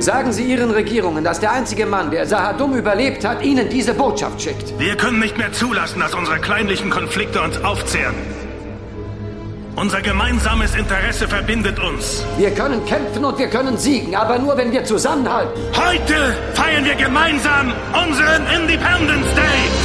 Sagen Sie Ihren Regierungen, dass der einzige Mann, der Sahadum überlebt hat, Ihnen diese Botschaft schickt. Wir können nicht mehr zulassen, dass unsere kleinlichen Konflikte uns aufzehren. Unser gemeinsames Interesse verbindet uns. Wir können kämpfen und wir können siegen, aber nur, wenn wir zusammenhalten. Heute feiern wir gemeinsam unseren Independence Day.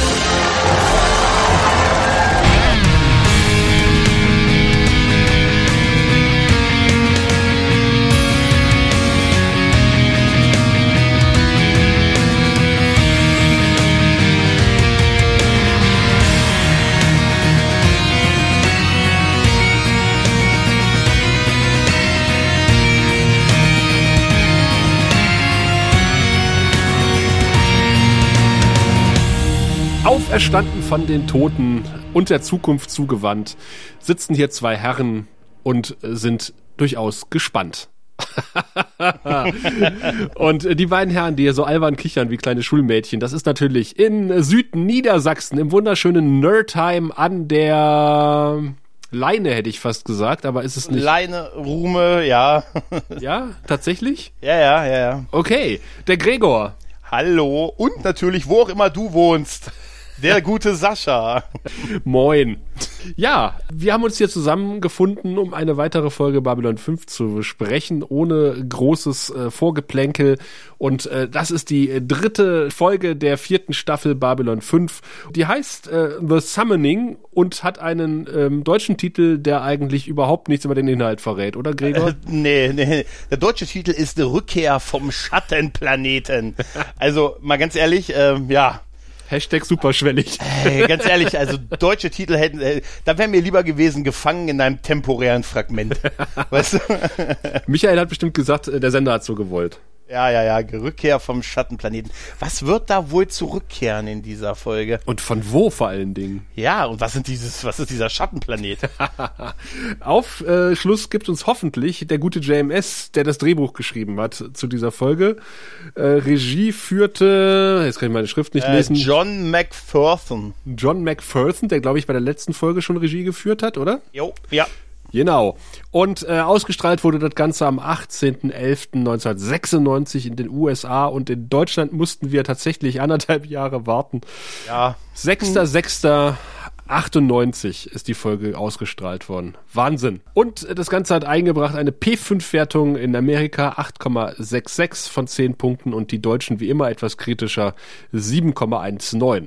Auferstanden von den Toten und der Zukunft zugewandt, sitzen hier zwei Herren und sind durchaus gespannt. und die beiden Herren, die hier so albern kichern wie kleine Schulmädchen, das ist natürlich in Südniedersachsen, im wunderschönen Nerdheim an der Leine, hätte ich fast gesagt, aber ist es nicht. Leine, Rume, ja. ja, tatsächlich? Ja, ja, ja, ja. Okay, der Gregor. Hallo und natürlich, wo auch immer du wohnst. Der gute Sascha. Moin. Ja, wir haben uns hier zusammengefunden, um eine weitere Folge Babylon 5 zu besprechen, ohne großes äh, Vorgeplänkel. Und äh, das ist die dritte Folge der vierten Staffel Babylon 5. Die heißt äh, The Summoning und hat einen ähm, deutschen Titel, der eigentlich überhaupt nichts über den Inhalt verrät, oder Gregor? Äh, nee, nee. Der deutsche Titel ist Rückkehr vom Schattenplaneten. Also mal ganz ehrlich, äh, ja Hashtag superschwellig. Hey, ganz ehrlich, also deutsche Titel hätten, äh, da wären mir lieber gewesen, gefangen in einem temporären Fragment. weißt du? Michael hat bestimmt gesagt, äh, der Sender hat so gewollt. Ja, ja, ja, Rückkehr vom Schattenplaneten. Was wird da wohl zurückkehren in dieser Folge? Und von wo vor allen Dingen? Ja, und was sind dieses, was ist dieser Schattenplanet? Aufschluss äh, gibt uns hoffentlich der gute JMS, der das Drehbuch geschrieben hat zu dieser Folge. Äh, Regie führte, jetzt kann ich meine Schrift nicht äh, lesen. John McPherson. John McPherson, der glaube ich bei der letzten Folge schon Regie geführt hat, oder? Jo, ja. Genau. Und äh, ausgestrahlt wurde das Ganze am 18.11.1996 in den USA und in Deutschland mussten wir tatsächlich anderthalb Jahre warten. Ja. 6.6.98 ist die Folge ausgestrahlt worden. Wahnsinn. Und äh, das Ganze hat eingebracht eine P5-Wertung in Amerika 8,66 von 10 Punkten und die Deutschen wie immer etwas kritischer 7,19.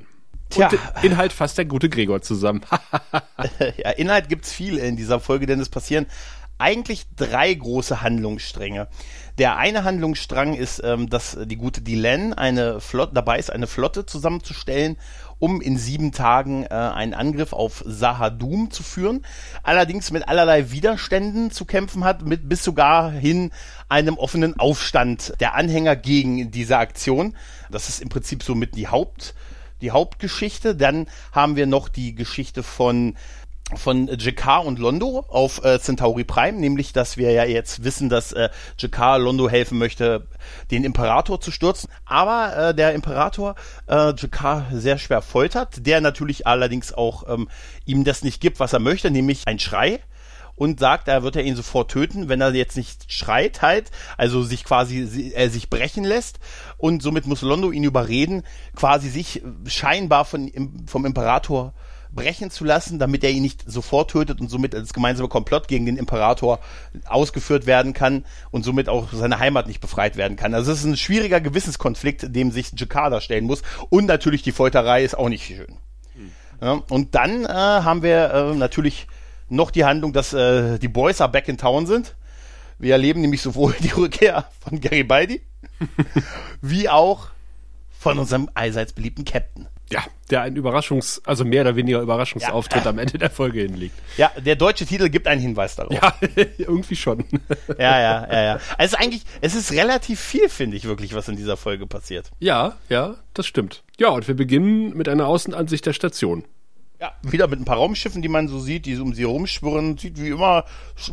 Tja. Und Inhalt fasst der gute Gregor zusammen. ja, Inhalt gibt's viel in dieser Folge, denn es passieren eigentlich drei große Handlungsstränge. Der eine Handlungsstrang ist, ähm, dass die gute Dylan eine Flotte dabei ist, eine Flotte zusammenzustellen, um in sieben Tagen äh, einen Angriff auf Sahadum zu führen. Allerdings mit allerlei Widerständen zu kämpfen hat, mit bis sogar hin einem offenen Aufstand der Anhänger gegen diese Aktion. Das ist im Prinzip so mit die Haupt die Hauptgeschichte. Dann haben wir noch die Geschichte von von Jakar und Londo auf äh, Centauri Prime, nämlich, dass wir ja jetzt wissen, dass äh, Jakar Londo helfen möchte, den Imperator zu stürzen. Aber äh, der Imperator äh, Jakar sehr schwer foltert, der natürlich allerdings auch ähm, ihm das nicht gibt, was er möchte, nämlich ein Schrei und sagt, er wird er ihn sofort töten, wenn er jetzt nicht schreit halt, also sich quasi er sich brechen lässt und somit muss Londo ihn überreden, quasi sich scheinbar von, vom Imperator brechen zu lassen, damit er ihn nicht sofort tötet und somit als gemeinsame Komplott gegen den Imperator ausgeführt werden kann und somit auch seine Heimat nicht befreit werden kann. Also es ist ein schwieriger Gewissenskonflikt, dem sich Jakada stellen muss und natürlich die Folterei ist auch nicht schön. Hm. Ja, und dann äh, haben wir äh, natürlich noch die Handlung, dass äh, die Boys are back in town sind. Wir erleben nämlich sowohl die Rückkehr von Garibaldi wie auch von unserem allseits beliebten Captain. Ja, der ein Überraschungs-, also mehr oder weniger Überraschungsauftritt ja. am Ende der Folge hinlegt. Ja, der deutsche Titel gibt einen Hinweis darauf. Ja, irgendwie schon. ja, ja, ja, ja. Also eigentlich, es ist relativ viel, finde ich wirklich, was in dieser Folge passiert. Ja, ja, das stimmt. Ja, und wir beginnen mit einer Außenansicht der Station. Ja, wieder mit ein paar Raumschiffen, die man so sieht, die um sie herumschwirren. Sieht wie immer,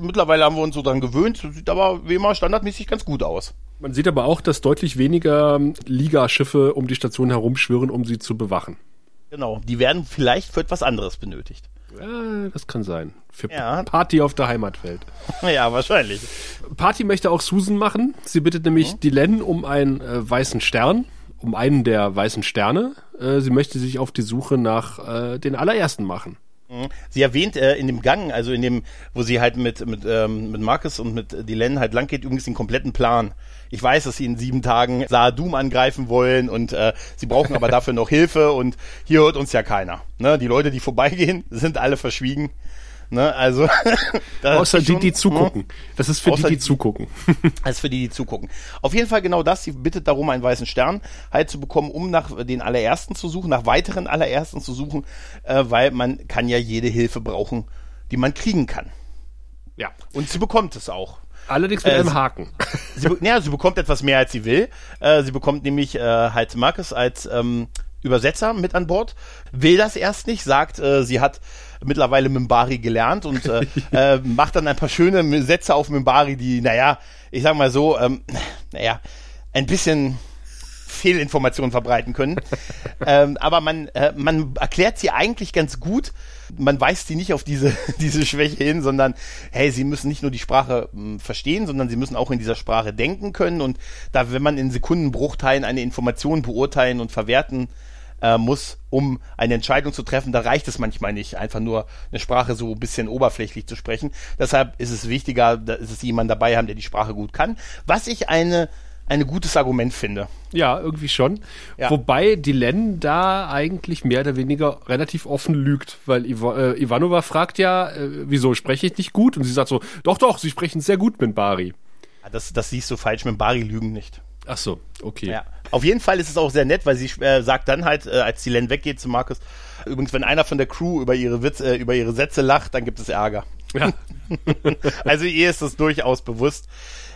mittlerweile haben wir uns so dran gewöhnt, sieht aber wie immer standardmäßig ganz gut aus. Man sieht aber auch, dass deutlich weniger Ligaschiffe um die Station herumschwirren, um sie zu bewachen. Genau, die werden vielleicht für etwas anderes benötigt. Ja, das kann sein. Für Ja. Party auf der Heimatwelt. Ja, wahrscheinlich. Party möchte auch Susan machen. Sie bittet nämlich Dylan um einen äh, weißen Stern, um einen der weißen Sterne. Äh, sie möchte sich auf die Suche nach äh, den allerersten machen. Sie erwähnt äh, in dem Gang, also in dem, wo sie halt mit, mit, ähm, mit Marcus und mit Dylan halt lang geht, übrigens den kompletten Plan. Ich weiß, dass sie in sieben Tagen Saadum angreifen wollen und äh, sie brauchen aber dafür noch Hilfe und hier hört uns ja keiner. Ne? Die Leute, die vorbeigehen, sind alle verschwiegen. Ne? Also Außer ist die, schon- die zugucken. Das ist für die, die zugucken. als für die, die zugucken. Auf jeden Fall genau das. Sie bittet darum, einen weißen Stern halt zu bekommen, um nach den allerersten zu suchen, nach weiteren allerersten zu suchen, äh, weil man kann ja jede Hilfe brauchen, die man kriegen kann. Ja. Und sie bekommt es auch. Allerdings mit Äh, einem Haken. Sie, ja, sie bekommt etwas mehr, als sie will. Äh, sie bekommt nämlich äh, halt Marcus als ähm, Übersetzer mit an Bord, will das erst nicht, sagt, äh, sie hat mittlerweile Mimbari gelernt und äh, äh, macht dann ein paar schöne Sätze auf Mimbari, die, naja, ich sag mal so, ähm, naja, ein bisschen Fehlinformationen verbreiten können. ähm, aber man, äh, man erklärt sie eigentlich ganz gut. Man weist sie nicht auf diese, diese Schwäche hin, sondern hey, sie müssen nicht nur die Sprache mh, verstehen, sondern sie müssen auch in dieser Sprache denken können. Und da, wenn man in Sekundenbruchteilen eine Information beurteilen und verwerten äh, muss, um eine Entscheidung zu treffen, da reicht es manchmal nicht, einfach nur eine Sprache so ein bisschen oberflächlich zu sprechen. Deshalb ist es wichtiger, dass es jemand dabei haben, der die Sprache gut kann. Was ich eine ein gutes Argument finde. Ja, irgendwie schon. Ja. Wobei Dylan da eigentlich mehr oder weniger relativ offen lügt, weil Iva, äh, Ivanova fragt ja, äh, wieso spreche ich nicht gut? Und sie sagt so, doch, doch, sie sprechen sehr gut mit Bari. Das, das siehst du falsch, mit Bari lügen nicht. Ach so, okay. Ja. Auf jeden Fall ist es auch sehr nett, weil sie äh, sagt dann halt, äh, als die Len weggeht zu Markus, übrigens, wenn einer von der Crew über ihre Witz, äh, über ihre Sätze lacht, dann gibt es Ärger. Ja. also ihr ist das durchaus bewusst.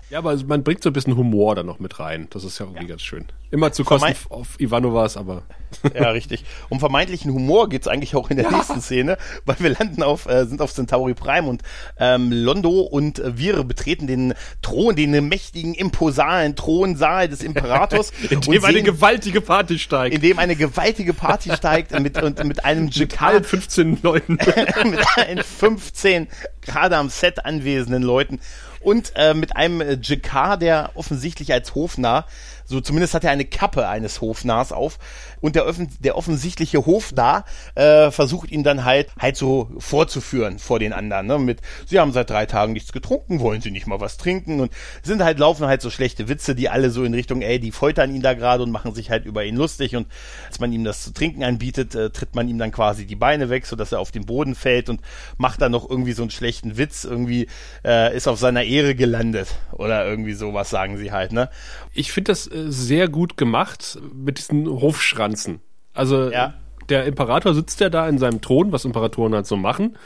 Ja, aber man bringt so ein bisschen Humor da noch mit rein. Das ist ja irgendwie ganz schön. Immer zu Kosten Vermeid- auf Ivanovas, aber Ja, richtig. Um vermeintlichen Humor geht's eigentlich auch in der nächsten Szene, weil wir landen auf, äh, sind auf Centauri Prime und ähm, Londo und äh, wir betreten den Thron, den mächtigen, imposalen Thronsaal des Imperators. in dem eine gewaltige Party steigt. in dem eine gewaltige Party steigt mit, und mit einem mit Jakar, allen 15 Leuten. mit allen 15 gerade am Set anwesenden Leuten und äh, mit einem äh, Jakar, der offensichtlich als Hofnarr, so zumindest hat er eine Kappe eines Hofnarrs auf. Und der, offen, der offensichtliche Hofnarr äh, versucht ihn dann halt halt so vorzuführen vor den anderen, ne? mit sie haben seit drei Tagen nichts getrunken, wollen sie nicht mal was trinken? Und sind halt laufen halt so schlechte Witze, die alle so in Richtung, ey, die foltern ihn da gerade und machen sich halt über ihn lustig. Und als man ihm das zu trinken anbietet, äh, tritt man ihm dann quasi die Beine weg, sodass er auf den Boden fällt und macht dann noch irgendwie so einen schlechten Witz, irgendwie äh, ist auf seiner Ehre gelandet. Oder irgendwie sowas sagen sie halt, ne? Ich finde das äh, sehr gut gemacht mit diesen Hofschranzen. Also Ja. der Imperator sitzt ja da in seinem Thron, was Imperatoren halt so machen,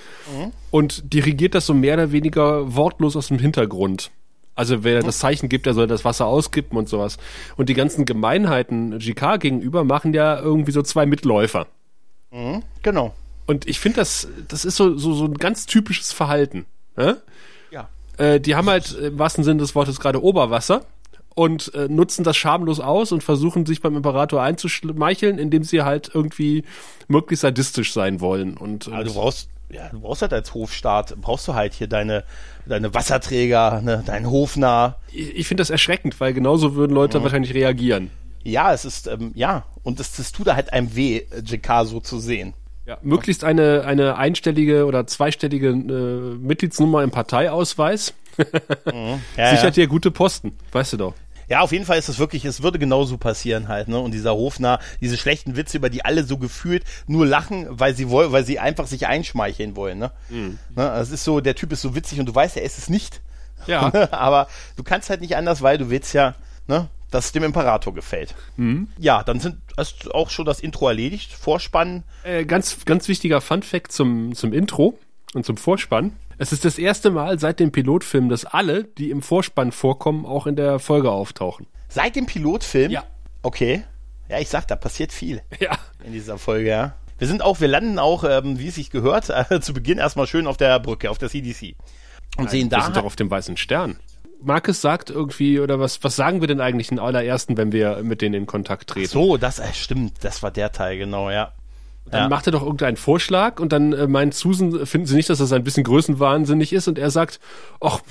und dirigiert das so mehr oder weniger wortlos aus dem Hintergrund. Also wer das Zeichen gibt, der soll das Wasser auskippen und sowas. Und die ganzen Gemeinheiten GK gegenüber machen ja irgendwie so zwei Mitläufer. Genau. Und ich finde, das, das ist so, so, so ein ganz typisches Verhalten. Ne? Ja. Äh, die haben halt im wahrsten Sinne des Wortes gerade Oberwasser und äh, nutzen das schamlos aus und versuchen sich beim Imperator einzuschmeicheln, indem sie halt irgendwie möglichst sadistisch sein wollen. Und, und Aber du brauchst, ja, du brauchst halt als Hofstaat, brauchst du halt hier deine, deine Wasserträger, ne, deinen Hofnarr. ich, ich finde das erschreckend, weil genauso würden Leute wahrscheinlich reagieren. Ja, es ist, ähm, ja, und es, das tut da halt einem weh, JK so zu sehen. Ja, möglichst eine, eine einstellige oder zweistellige äh, Mitgliedsnummer im Parteiausweis Ja, sichert dir gute Posten, weißt du doch. Ja, auf jeden Fall ist es wirklich, es würde genauso passieren halt, ne? Und dieser Hofnarr, diese schlechten Witze, über die alle so gefühlt nur lachen, weil sie wollen, weil sie einfach sich einschmeicheln wollen, ne? Mhm. ne? Es ist so, der Typ ist so witzig und du weißt, er ist es nicht. Ja. Aber du kannst halt nicht anders, weil du willst ja, ne? Dass es dem Imperator gefällt. Mhm. Ja, dann sind ist auch schon das Intro erledigt. Vorspann. Äh, ganz, ganz wichtiger Fun-Fact zum, zum Intro und zum Vorspann. Es ist das erste Mal seit dem Pilotfilm, dass alle, die im Vorspann vorkommen, auch in der Folge auftauchen. Seit dem Pilotfilm. Ja. Okay. Ja, ich sag, da passiert viel. Ja. in dieser Folge, ja. Wir sind auch, wir landen auch, ähm, wie es sich gehört, äh, zu Beginn erstmal schön auf der Brücke, auf der CDC. Und sehen Wir da. sind doch auf dem weißen Stern. Marcus sagt irgendwie, oder was, was sagen wir denn eigentlich den allerersten, wenn wir mit denen in Kontakt treten? so, das äh, stimmt, das war der Teil, genau, ja. Dann ja. macht er doch irgendeinen Vorschlag und dann äh, meint Susan, finden Sie nicht, dass das ein bisschen größenwahnsinnig ist? Und er sagt, ach,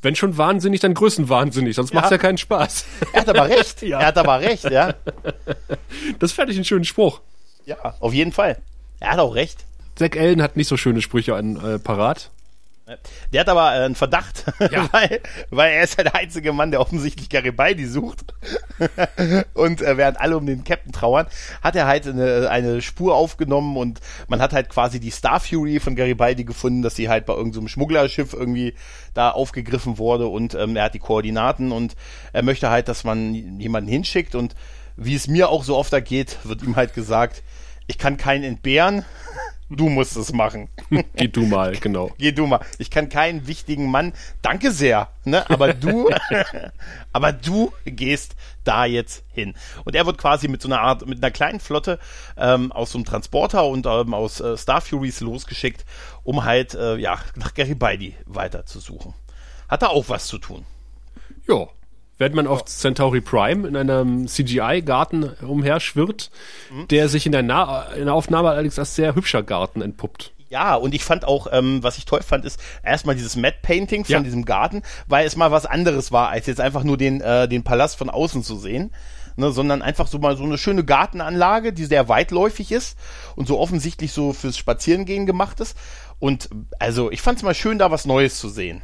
wenn schon wahnsinnig, dann größenwahnsinnig, sonst ja. macht's ja keinen Spaß. Er hat aber recht. ja. Er hat aber recht, ja. Das fand ich einen schönen Spruch. Ja, auf jeden Fall. Er hat auch recht. Zack Allen hat nicht so schöne Sprüche an äh, parat. Der hat aber äh, einen Verdacht, ja. weil, weil er ist ja der einzige Mann, der offensichtlich Garibaldi sucht. und äh, während alle um den Captain trauern, hat er halt eine, eine Spur aufgenommen und man hat halt quasi die Star Fury von Garibaldi gefunden, dass sie halt bei irgendeinem so Schmugglerschiff irgendwie da aufgegriffen wurde und ähm, er hat die Koordinaten und er möchte halt, dass man jemanden hinschickt und wie es mir auch so oft ergeht, wird ihm halt gesagt, ich kann keinen entbehren du musst es machen. Geh du mal, genau. Geh du mal. Ich kann keinen wichtigen Mann, danke sehr, ne? aber du, aber du gehst da jetzt hin. Und er wird quasi mit so einer Art, mit einer kleinen Flotte ähm, aus so einem Transporter und ähm, aus äh, Star Furies losgeschickt, um halt, äh, ja, nach Garibaldi weiter zu suchen. Hat er auch was zu tun. Ja, während man auf Centauri Prime in einem CGI-Garten umherschwirrt, mhm. der sich in der, Na in der Aufnahme allerdings als sehr hübscher Garten entpuppt. Ja, und ich fand auch, ähm, was ich toll fand, ist erstmal dieses Matte Painting von ja. diesem Garten, weil es mal was anderes war, als jetzt einfach nur den, äh, den Palast von außen zu sehen. Ne, sondern einfach so mal so eine schöne Gartenanlage, die sehr weitläufig ist und so offensichtlich so fürs Spazierengehen gemacht ist. Und also ich fand es mal schön, da was Neues zu sehen.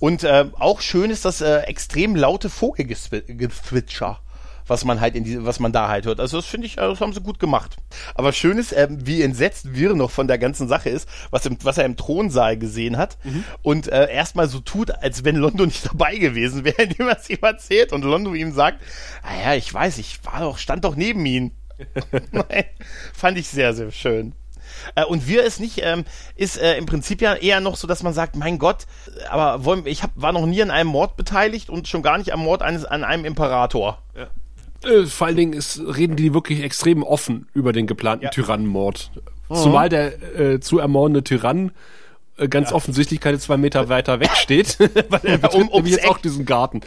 Und äh, auch schön ist das äh, extrem laute Vogelgezwitscher was man halt in die, was man da halt hört. Also das finde ich, das haben sie gut gemacht. Aber schön ist, äh, wie entsetzt wir noch von der ganzen Sache ist, was, im, was er im Thronsaal gesehen hat mhm. und äh, erstmal so tut, als wenn Londo nicht dabei gewesen wäre, indem er es ihm erzählt und Londo ihm sagt, naja, ah ich weiß, ich war doch, stand doch neben ihm. Fand ich sehr, sehr schön. Äh, und wir es nicht, ähm, ist äh, im Prinzip ja eher noch so, dass man sagt, mein Gott, aber wollen, ich hab, war noch nie an einem Mord beteiligt und schon gar nicht am Mord eines, an einem Imperator. Ja. Äh, vor allen Dingen ist, reden die wirklich extrem offen über den geplanten ja. Tyrannenmord. Mhm. Zumal der äh, zu ermordende Tyrann äh, ganz ja. offensichtlich keine zwei Meter weiter weg steht, weil er um, um jetzt auch diesen Garten.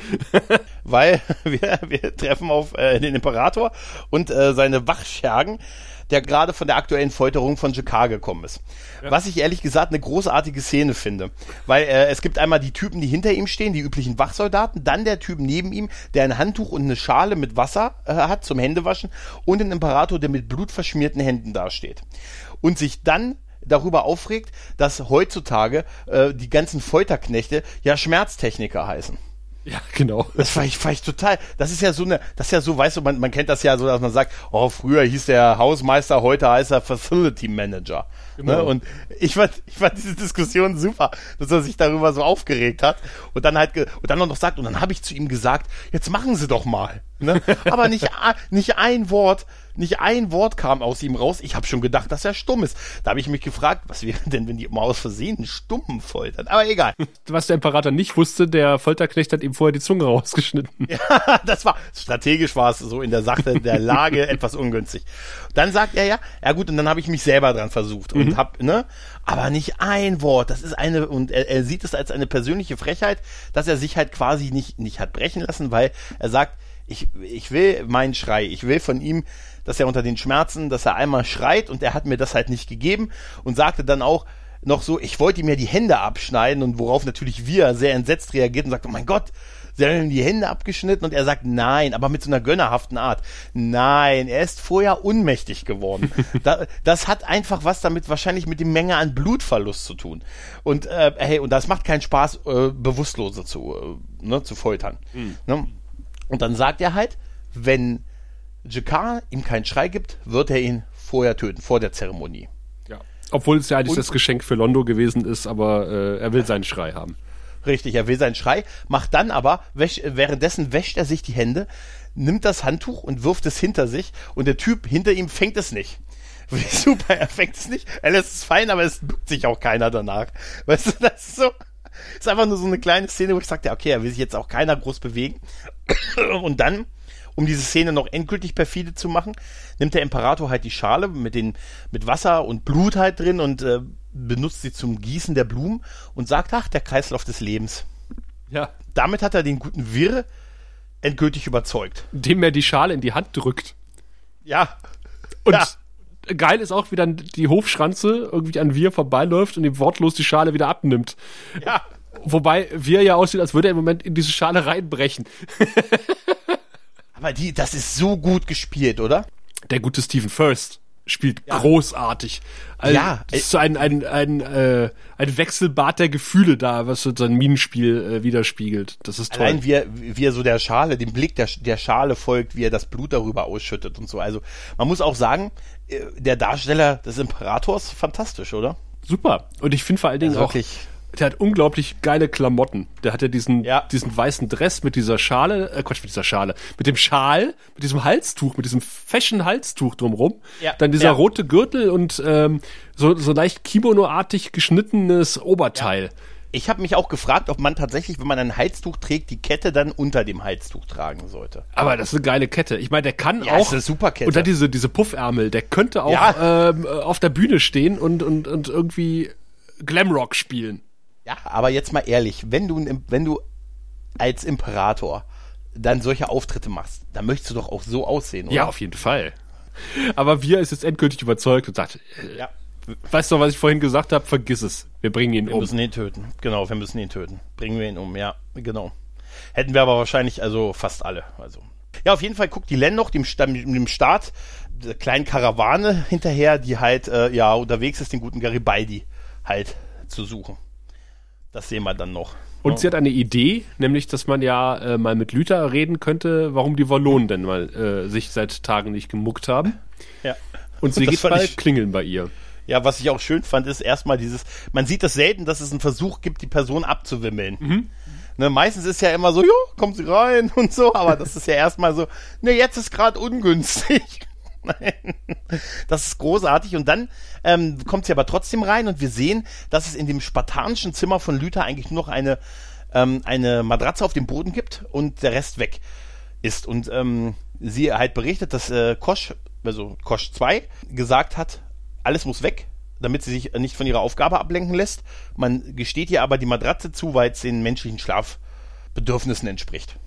weil wir, wir treffen auf äh, den Imperator und äh, seine Wachschergen, der gerade von der aktuellen Folterung von Jakar gekommen ist. Ja. Was ich ehrlich gesagt eine großartige Szene finde. Weil äh, es gibt einmal die Typen, die hinter ihm stehen, die üblichen Wachsoldaten, dann der Typ neben ihm, der ein Handtuch und eine Schale mit Wasser äh, hat zum Händewaschen und den Imperator, der mit blutverschmierten Händen dasteht. Und sich dann darüber aufregt, dass heutzutage äh, die ganzen Folterknechte ja Schmerztechniker heißen. Ja, genau. Das war ich, war ich total. Das ist ja so eine, das ist ja so, weißt du, man, man kennt das ja so, dass man sagt, oh, früher hieß der Hausmeister, heute heißt er Facility Manager. Genau. Ne? Und ich fand, ich fand diese Diskussion super, dass er sich darüber so aufgeregt hat und dann halt, und dann noch sagt, und dann habe ich zu ihm gesagt, jetzt machen Sie doch mal. Ne? Aber nicht, nicht ein Wort, nicht ein Wort kam aus ihm raus. Ich habe schon gedacht, dass er stumm ist. Da habe ich mich gefragt, was wäre denn, wenn die mal aus Versehen einen Stummen foltert? Aber egal. Was der Imperator nicht wusste, der Folterknecht hat ihm vorher die Zunge rausgeschnitten. Ja, das war, strategisch war es so in der Sache der Lage etwas ungünstig. Dann sagt er ja, ja gut, und dann habe ich mich selber dran versucht und mhm. hab, ne, aber nicht ein Wort. Das ist eine, und er, er sieht es als eine persönliche Frechheit, dass er sich halt quasi nicht, nicht hat brechen lassen, weil er sagt, ich, ich will meinen Schrei, ich will von ihm, dass er unter den Schmerzen, dass er einmal schreit und er hat mir das halt nicht gegeben und sagte dann auch noch so, ich wollte ihm ja die Hände abschneiden und worauf natürlich wir sehr entsetzt reagiert und sagt, oh mein Gott, sie haben ihm die Hände abgeschnitten und er sagt nein, aber mit so einer gönnerhaften Art. Nein, er ist vorher unmächtig geworden. da, das hat einfach was damit wahrscheinlich mit der Menge an Blutverlust zu tun. Und äh, hey, und das macht keinen Spaß, äh, Bewusstlose zu, äh, ne, zu foltern. Mhm. Ne? Und dann sagt er halt, wenn Jakar ihm keinen Schrei gibt, wird er ihn vorher töten, vor der Zeremonie. Obwohl es ja eigentlich und, das Geschenk für Londo gewesen ist, aber äh, er will seinen Schrei haben. Richtig, er will seinen Schrei, macht dann aber, wäsch, währenddessen wäscht er sich die Hände, nimmt das Handtuch und wirft es hinter sich und der Typ hinter ihm fängt es nicht. Super, er fängt es nicht, er lässt es fallen, aber es bückt sich auch keiner danach. Weißt du, das ist so, ist einfach nur so eine kleine Szene, wo ich sagte, okay, er will sich jetzt auch keiner groß bewegen. Und dann, um diese Szene noch endgültig perfide zu machen, nimmt der Imperator halt die Schale mit den, mit Wasser und Blut halt drin und äh, benutzt sie zum Gießen der Blumen und sagt, ach, der Kreislauf des Lebens. Ja. Damit hat er den guten Wirr endgültig überzeugt. Dem er die Schale in die Hand drückt. Ja. Und ja. geil ist auch, wie dann die Hofschranze irgendwie an Wir vorbeiläuft und ihm wortlos die Schale wieder abnimmt. Ja. Wobei Wir ja aussieht, als würde er im Moment in diese Schale reinbrechen. Aber die, das ist so gut gespielt, oder? Der gute Stephen First spielt großartig. Also, Ja, das ist so ein, ein, ein, äh, ein Wechselbad der Gefühle da, was so sein Minenspiel äh, widerspiegelt. Das ist toll. Allein wie er, wie er so der Schale, dem Blick der, der Schale folgt, wie er das Blut darüber ausschüttet und so. Also man muss auch sagen, äh, der Darsteller des Imperators, fantastisch, oder? Super. Und ich finde vor allen Dingen Also auch, wirklich. Der hat unglaublich geile Klamotten. Der hat ja diesen, Ja. diesen weißen Dress mit dieser Schale, äh, Quatsch, mit dieser Schale, mit dem Schal, mit diesem Halstuch, mit diesem Fashion-Halstuch drumrum. Ja. Dann dieser Ja. rote Gürtel und ähm, so, so leicht Kimono-artig geschnittenes Oberteil. Ich habe mich auch gefragt, ob man tatsächlich, wenn man ein Halstuch trägt, die Kette dann unter dem Halstuch tragen sollte. Aber das ist eine geile Kette. Ich meine, der kann Ja, auch. ist eine super Kette. Und dann diese, diese Puffärmel, der könnte auch Ja. ähm, auf der Bühne stehen und, und, und irgendwie Glamrock spielen. Ja, aber jetzt mal ehrlich, wenn du, wenn du als Imperator dann solche Auftritte machst, dann möchtest du doch auch so aussehen, oder? Ja, auf jeden Fall. Aber wir ist jetzt endgültig überzeugt und sagt, äh, Ja. weißt du, was ich vorhin gesagt habe? Vergiss es. Wir bringen ihn Wir um. müssen ihn töten. Genau, wir müssen ihn töten. Bringen wir ihn um, ja, genau. Hätten wir aber wahrscheinlich, also fast alle. Also. Ja, auf jeden Fall guckt die Len noch dem, dem Staat der kleinen Karawane hinterher, die halt äh, ja unterwegs ist, den guten Garibaldi halt zu suchen. Das sehen wir dann noch. Und sie hat eine Idee, nämlich, dass man ja äh, mal mit Luther reden könnte, warum die Wallonen denn mal äh, sich seit Tagen nicht gemuckt haben. Ja. Und sie Das geht mal ich- klingeln bei ihr. Ja, was ich auch schön fand, ist erstmal dieses, man sieht es selten, dass es einen Versuch gibt, die Person abzuwimmeln. Ne, meistens ist ja immer so, ja, kommt sie rein und so, aber das ist ja erstmal so, ne, jetzt ist gerade ungünstig. Nein. Das ist großartig und dann ähm, kommt sie aber trotzdem rein und wir sehen, dass es in dem spartanischen Zimmer von Luther eigentlich nur noch eine, ähm, eine Matratze auf dem Boden gibt und der Rest weg ist. Und ähm, sie halt berichtet, dass äh, Kosch, also Kosch 2, gesagt hat, alles muss weg, damit sie sich nicht von ihrer Aufgabe ablenken lässt. Man gesteht ihr aber die Matratze zu, weil es den menschlichen Schlafbedürfnissen entspricht.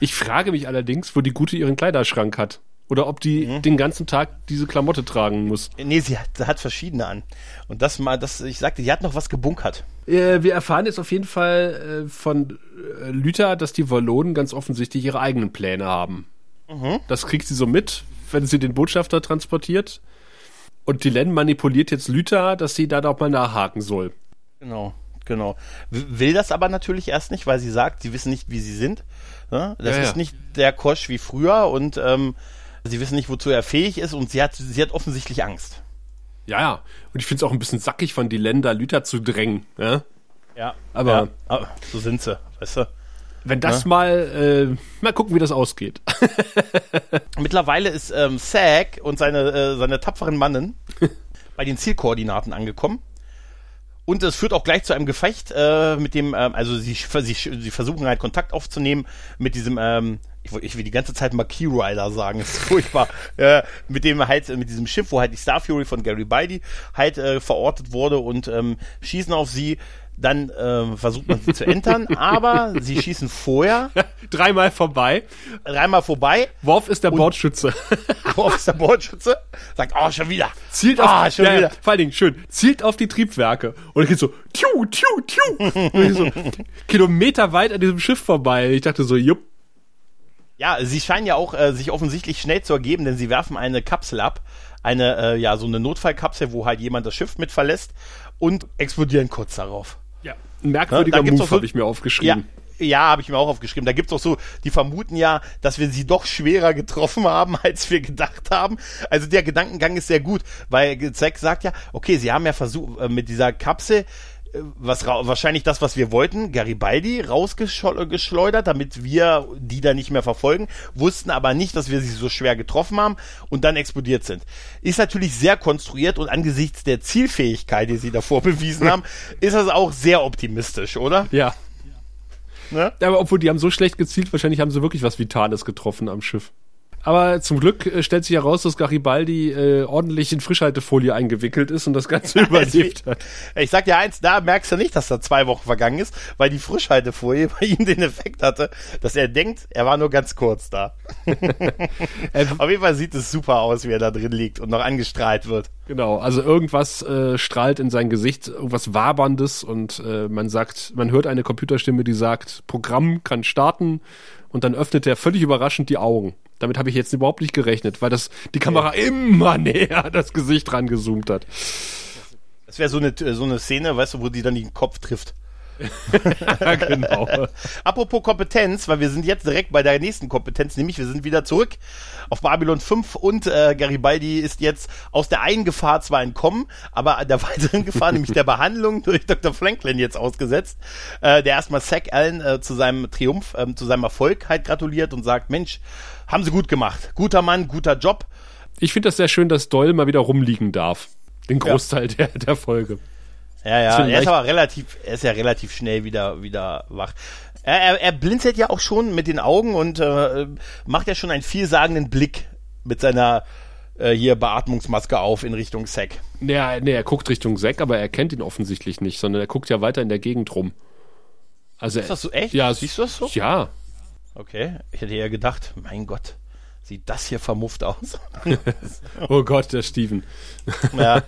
Ich frage mich allerdings, wo die Gute ihren Kleiderschrank hat. Oder ob die Mhm. den ganzen Tag diese Klamotte tragen muss. Nee, sie hat, sie hat verschiedene an. Und das mal, das, ich sagte, die hat noch was gebunkert. Äh, wir erfahren jetzt auf jeden Fall äh, von äh, Luther, dass die Wallonen ganz offensichtlich ihre eigenen Pläne haben. Mhm. Das kriegt sie so mit, wenn sie den Botschafter transportiert. Und Dylan manipuliert jetzt Luther, dass sie da doch mal nachhaken soll. Genau, genau. Will das aber natürlich erst nicht, weil sie sagt, sie wissen nicht, wie sie sind. Ne? Das Ja, ja. ist nicht der Kosch wie früher und ähm, sie wissen nicht, wozu er fähig ist und sie hat, sie hat offensichtlich Angst. Ja, ja. Und ich finde es auch ein bisschen sackig von Dylan, da Luther zu drängen. Ja? Ja, Aber- ja, so sind sie, weißt du. Wenn das mal, äh, mal gucken, wie das ausgeht. Mittlerweile ist ähm, Zack und seine, äh, seine tapferen Mannen bei den Zielkoordinaten angekommen. Und es führt auch gleich zu einem Gefecht äh, mit dem, ähm, also sie, sie, sie versuchen halt Kontakt aufzunehmen mit diesem, ähm, ich, ich will die ganze Zeit mal Key Rider sagen, ist furchtbar, äh, mit dem halt, äh, mit diesem Schiff, wo halt die Star Fury von Garibaldi halt äh, verortet wurde und ähm, schießen auf sie. Dann ähm, versucht man sie zu entern, aber sie schießen vorher Dreimal vorbei. dreimal vorbei. Worf ist der Bordschütze. Worf ist der Bordschütze, sagt, oh, schon wieder. zielt auf, ah, schon ja, wieder. vor allen Dingen schön, zielt auf die Triebwerke und geht so, tiu, tiu, tiu, und ich so, Kilometer weit an diesem Schiff vorbei. Ich dachte so, jupp, Ja, sie scheinen ja auch äh, sich offensichtlich schnell zu ergeben, denn sie werfen eine Kapsel ab. Eine, äh, ja, so eine Notfallkapsel, wo halt jemand das Schiff mit verlässt und explodieren kurz darauf. ja. ein merkwürdiger Ja, da gibt's Move auch so- habe ich mir Ja, aufgeschrieben. ja, habe ich mir auch aufgeschrieben. Da gibt's auch so, die vermuten ja, dass wir sie doch schwerer getroffen haben, als wir gedacht haben. Also der Gedankengang ist sehr gut, weil Zack sagt ja, okay, sie haben ja versucht, äh, mit dieser Kapsel äh, was wahrscheinlich das, was wir wollten, Garibaldi rausgeschleudert, damit wir die da nicht mehr verfolgen, wussten aber nicht, dass wir sie so schwer getroffen haben und dann explodiert sind. Ist natürlich sehr konstruiert und angesichts der Zielfähigkeit, die sie davor bewiesen haben, ist das auch sehr optimistisch, oder? Ja. Ne? Aber obwohl die haben so schlecht gezielt, wahrscheinlich haben sie wirklich was Vitales getroffen am Schiff. Aber zum Glück äh, stellt sich heraus, dass Garibaldi äh, ordentlich in Frischhaltefolie eingewickelt ist und das Ganze überlebt hat. Ich sag dir eins, da merkst du nicht, dass da zwei Wochen vergangen ist, weil die Frischhaltefolie bei ihm den Effekt hatte, dass er denkt, er war nur ganz kurz da. Auf jeden Fall sieht es super aus, wie er da drin liegt und noch angestrahlt wird. Genau, also irgendwas äh, strahlt in sein Gesicht, irgendwas Waberndes und äh, man sagt, man hört eine Computerstimme, die sagt, Programm kann starten und dann öffnet er völlig überraschend die Augen. Damit habe ich jetzt überhaupt nicht gerechnet, weil das die Kamera ja. immer näher an das Gesicht rangezoomt hat. Das wäre so eine, so eine Szene, weißt du, wo die dann den Kopf trifft. genau. Apropos Kompetenz, weil wir sind jetzt direkt bei der nächsten Kompetenz, nämlich wir sind wieder zurück auf Babylon 5 und äh, Garibaldi ist jetzt aus der einen Gefahr zwar entkommen, aber der weiteren Gefahr, nämlich der Behandlung durch Dr. Franklin jetzt ausgesetzt, äh, der erstmal Zack Allen äh, zu seinem Triumph, äh, zu seinem Erfolg halt gratuliert und sagt, Mensch, haben sie gut gemacht. Guter Mann, guter Job. Ich finde das sehr schön, dass Doyle mal wieder rumliegen darf. Den Großteil ja. der, der Folge. Ja, ja, er ist aber relativ, er ist ja relativ schnell wieder, wieder wach. Er, er, er blinzelt ja auch schon mit den Augen und äh, macht ja schon einen vielsagenden Blick mit seiner äh, hier Beatmungsmaske auf in Richtung Zack. Nee, nee, er guckt Richtung Zack, aber er kennt ihn offensichtlich nicht, sondern er guckt ja weiter in der Gegend rum. Also, ist das so echt? Ja, siehst du das so? Ja, Okay, ich hätte ja gedacht, mein Gott, sieht das hier vermufft aus. oh Gott, der Steven. ja.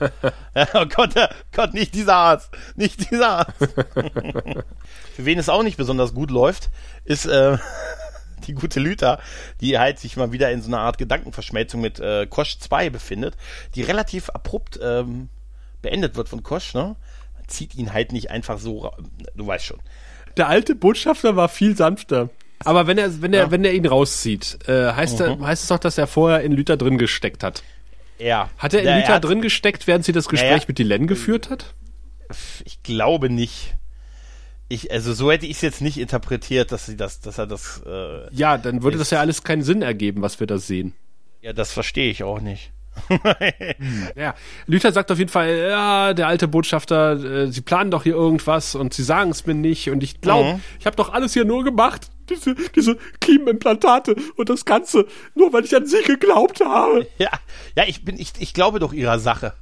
ja. Oh Gott, der, Gott, nicht dieser Arzt. Nicht dieser Arzt. Für wen es auch nicht besonders gut läuft, ist äh, die gute Lüther, die halt sich mal wieder in so einer Art Gedankenverschmelzung mit äh, Kosch 2 befindet, die relativ abrupt ähm, beendet wird von Kosch, ne? Man zieht ihn halt nicht einfach so, du weißt schon. Der alte Botschafter war viel sanfter. Aber wenn er, wenn er, ja. wenn er ihn rauszieht, äh, heißt, mhm. er, heißt es doch, dass er vorher in Lüther drin gesteckt hat. Ja. Hat er in ja, Lüther drin gesteckt, während sie das Gespräch ja, mit Dylan geführt hat? Ich glaube nicht. Ich, also so hätte ich es jetzt nicht interpretiert, dass sie das, dass er das. Äh, ja, dann würde das ja alles keinen Sinn ergeben, was wir da sehen. Ja, das verstehe ich auch nicht. ja, Luther sagt auf jeden Fall, ja, der alte Botschafter, äh, sie planen doch hier irgendwas und sie sagen es mir nicht und ich glaube, mhm. ich habe doch alles hier nur gemacht, diese, diese Kiemenimplantate und das Ganze, nur weil ich an sie geglaubt habe. Ja, ja, ich bin, ich, ich glaube doch ihrer Sache.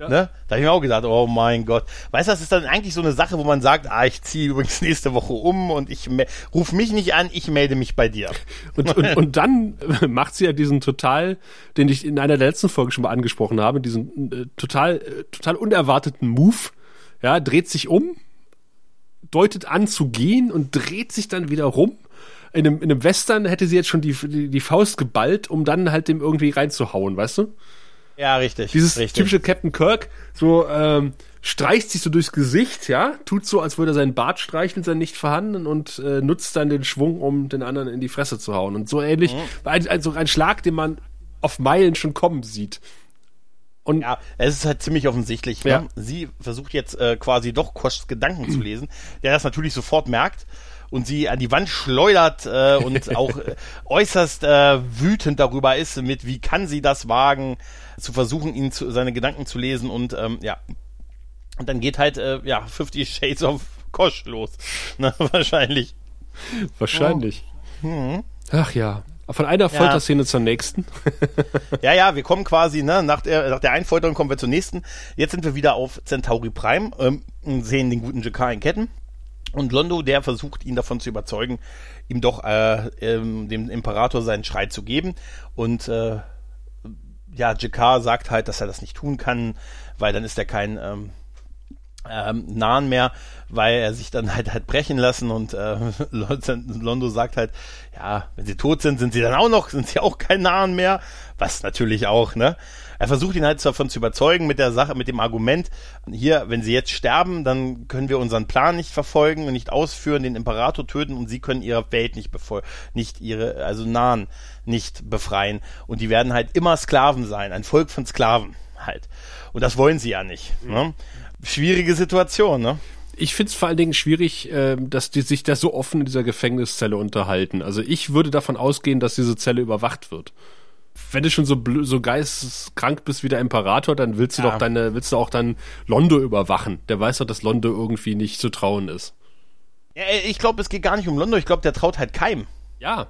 Ja. Ne? Da habe ich mir auch gedacht, oh mein Gott. Weißt du, das ist dann eigentlich so eine Sache, wo man sagt, ah, ich ziehe übrigens nächste Woche um und ich ruf mich nicht an, ich melde mich bei dir. Und, und, und dann macht sie ja diesen total, den ich in einer der letzten Folgen schon mal angesprochen habe, diesen äh, total, äh, total unerwarteten Move, ja, dreht sich um, deutet an zu gehen und dreht sich dann wieder rum. In einem, in einem Western hätte sie jetzt schon die, die, die Faust geballt, um dann halt dem irgendwie reinzuhauen, weißt du? Ja, richtig. Dieses richtig. typische Captain Kirk, so ähm, streicht sich so durchs Gesicht, ja, tut so, als würde er seinen Bart streicheln, sein nicht vorhanden und äh, nutzt dann den Schwung, um den anderen in die Fresse zu hauen. Und so ähnlich, mhm. also ein Schlag, den man auf Meilen schon kommen sieht. Und ja, es ist halt ziemlich offensichtlich. Ne? Ja. Sie versucht jetzt äh, quasi doch Koschs Gedanken zu lesen, der das natürlich sofort merkt und sie an die Wand schleudert äh, und auch äh, äußerst äh, wütend darüber ist, mit wie kann sie das wagen, zu versuchen, ihn zu, seine Gedanken zu lesen und ähm, ja. Und dann geht halt, äh, ja, 50 Shades of Kosch los. Ne, wahrscheinlich. Wahrscheinlich. Oh. Hm. Ach ja. Von einer Folterszene ja. zur nächsten. ja, ja, wir kommen quasi, ne, nach der, nach der einen Folterung kommen wir zur nächsten. Jetzt sind wir wieder auf Centauri Prime ähm, und sehen den guten Jakar in Ketten. Und Londo, der versucht, ihn davon zu überzeugen, ihm doch äh, ähm, dem Imperator seinen Schrei zu geben. Und äh, ja, Jakar sagt halt, dass er das nicht tun kann, weil dann ist er kein ähm, ähm, Nahen mehr, weil er sich dann halt hat brechen lassen und äh, Londo sagt halt, ja, wenn sie tot sind, sind sie dann auch noch, sind sie auch kein Nahen mehr, was natürlich auch, ne? Er versucht ihn halt davon zu überzeugen mit der Sache, mit dem Argument, hier, wenn sie jetzt sterben, dann können wir unseren Plan nicht verfolgen und nicht ausführen, den Imperator töten und sie können ihre Welt nicht befol nicht ihre, also Nahen nicht befreien und die werden halt immer Sklaven sein, ein Volk von Sklaven halt. Und das wollen sie ja nicht. Ne? Schwierige Situation, ne? Ich finde es vor allen Dingen schwierig, äh, dass die sich da so offen in dieser Gefängniszelle unterhalten. Also ich würde davon ausgehen, dass diese Zelle überwacht wird. Wenn du schon so so geisteskrank bist wie der Imperator, dann willst du ja. doch deine, willst du auch dann Londo überwachen. Der weiß doch, dass Londo irgendwie nicht zu trauen ist. Ja, ich glaube, es geht gar nicht um Londo. Ich glaube, der traut halt keinem. Ja.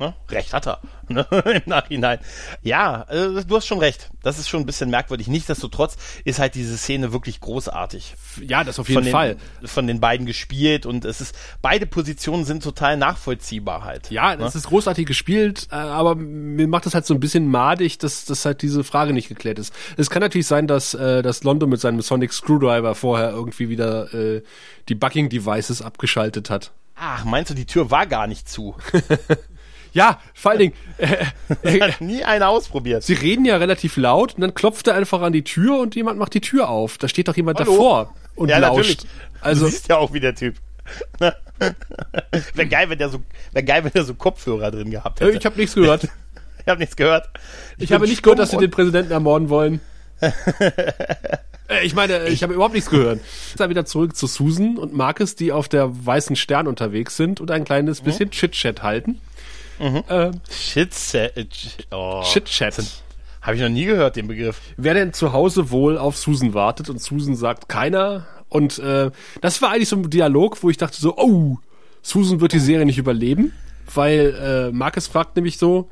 Ne? Recht hat er. Ne? Im Nachhinein. Ja, äh, du hast schon recht. Das ist schon ein bisschen merkwürdig. Nichtsdestotrotz ist halt diese Szene wirklich großartig. Ja, das auf jeden von den, Fall. Von den beiden gespielt und es ist, beide Positionen sind total nachvollziehbar halt. Ja, ne? das ist großartig gespielt, äh, aber mir macht das halt so ein bisschen madig, dass, dass halt diese Frage nicht geklärt ist. Es kann natürlich sein, dass, äh, dass London mit seinem Sonic Screwdriver vorher irgendwie wieder äh, die Bugging Devices abgeschaltet hat. Ach, meinst du, die Tür war gar nicht zu? Ja, vor allen Dingen, äh, äh, Hat nie einer ausprobiert. sie reden ja relativ laut und dann klopft er einfach an die Tür und jemand macht die Tür auf. Da steht doch jemand Hallo? davor und ja, lauscht. natürlich. Also, du siehst ja auch wie der Typ. wäre geil, wenn der so, wäre geil, wenn der so Kopfhörer drin gehabt äh, hätte. ich habe nichts gehört. ich habe nichts gehört. Ich bin habe nicht gehört, dass sie den Präsidenten ermorden wollen. Äh, ich meine, ich habe überhaupt nichts gehört. Dann wieder zurück zu Susan und Marcus, die auf der Weißen Stern unterwegs sind und ein kleines bisschen Chit-Chat halten. Äh, und- Shit, oh. Chit-Chat. Habe ich noch nie gehört, den Begriff. Wer denn zu Hause wohl auf Susan wartet und Susan sagt keiner. Und äh, das war eigentlich so ein Dialog, wo ich dachte so, oh, Susan wird die Serie nicht überleben, weil äh, Marcus fragt nämlich so,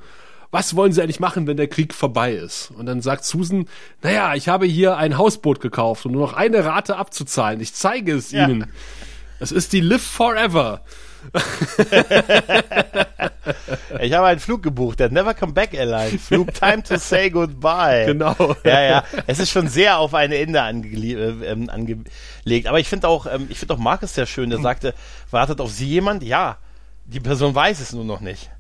was wollen sie eigentlich machen, wenn der Krieg vorbei ist? Und dann sagt Susan, naja, ich habe hier ein Hausboot gekauft, um nur noch eine Rate abzuzahlen. Ich zeige es Ja. ihnen. Es ist die Live Forever. Ich habe einen Flug gebucht, der Never Come Back Airline. Flug Time to Say Goodbye. Genau. Ja, ja. Es ist schon sehr auf ein Ende äh, ähm, angelegt. Aber ich finde auch, ähm, ich finde auch Markus sehr schön, der sagte, wartet auf Sie jemand? Ja. Die Person weiß es nur noch nicht.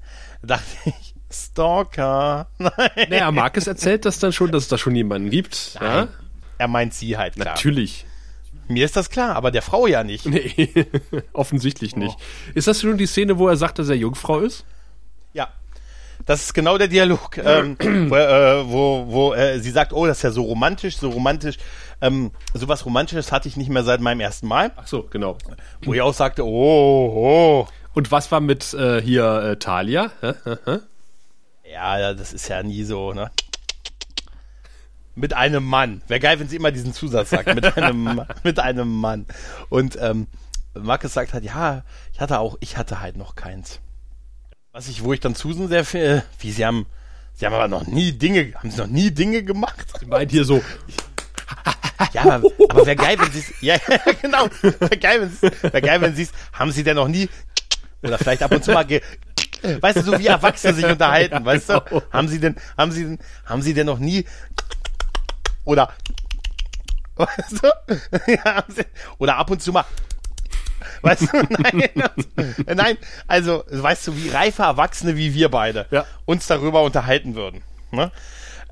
Da dachte ich, Stalker. Nein. Naja, Marcus erzählt das dann schon, dass es da schon jemanden gibt. Ja? Nein. Er meint sie halt, klar. Natürlich. Mir ist das klar, aber der Frau ja nicht. Nee, offensichtlich nicht. Oh. Ist das schon die Szene, wo er sagt, dass er Jungfrau ist? Ja. Das ist genau der Dialog, ähm, wo, äh, wo, wo äh, sie sagt, oh, das ist ja so romantisch, so romantisch. Ähm, sowas Romantisches hatte ich nicht mehr seit meinem ersten Mal. Ach so, genau. Wo ich auch sagte, oh, oh. Und was war mit äh, hier äh, Talia? Ja, das ist ja nie so, ne? Mit einem Mann. Wäre geil, wenn sie immer diesen Zusatz sagt. Mit einem, mit einem Mann. Und ähm, Marcus sagt halt, ja, ich hatte auch, ich hatte halt noch keins. Was ich, wo ich dann Susan sehr viel, wie sie haben, sie haben aber noch nie Dinge, haben sie noch nie Dinge gemacht? Sie meint hier so, Ja, aber, aber wäre geil, wenn sie es, ja, ja, genau, wäre geil, wenn sie wäre geil, wenn sie es, haben sie denn noch nie, oder vielleicht ab und zu mal, ge, weißt du, so wie Erwachsene sich unterhalten, weißt du, haben sie denn, haben sie denn, haben sie denn noch nie, oder, weißt du, ja, oder ab und zu mal, Weißt du, nein, das, nein, also, weißt du, wie reife Erwachsene wie wir beide Ja. uns darüber unterhalten würden. Ne?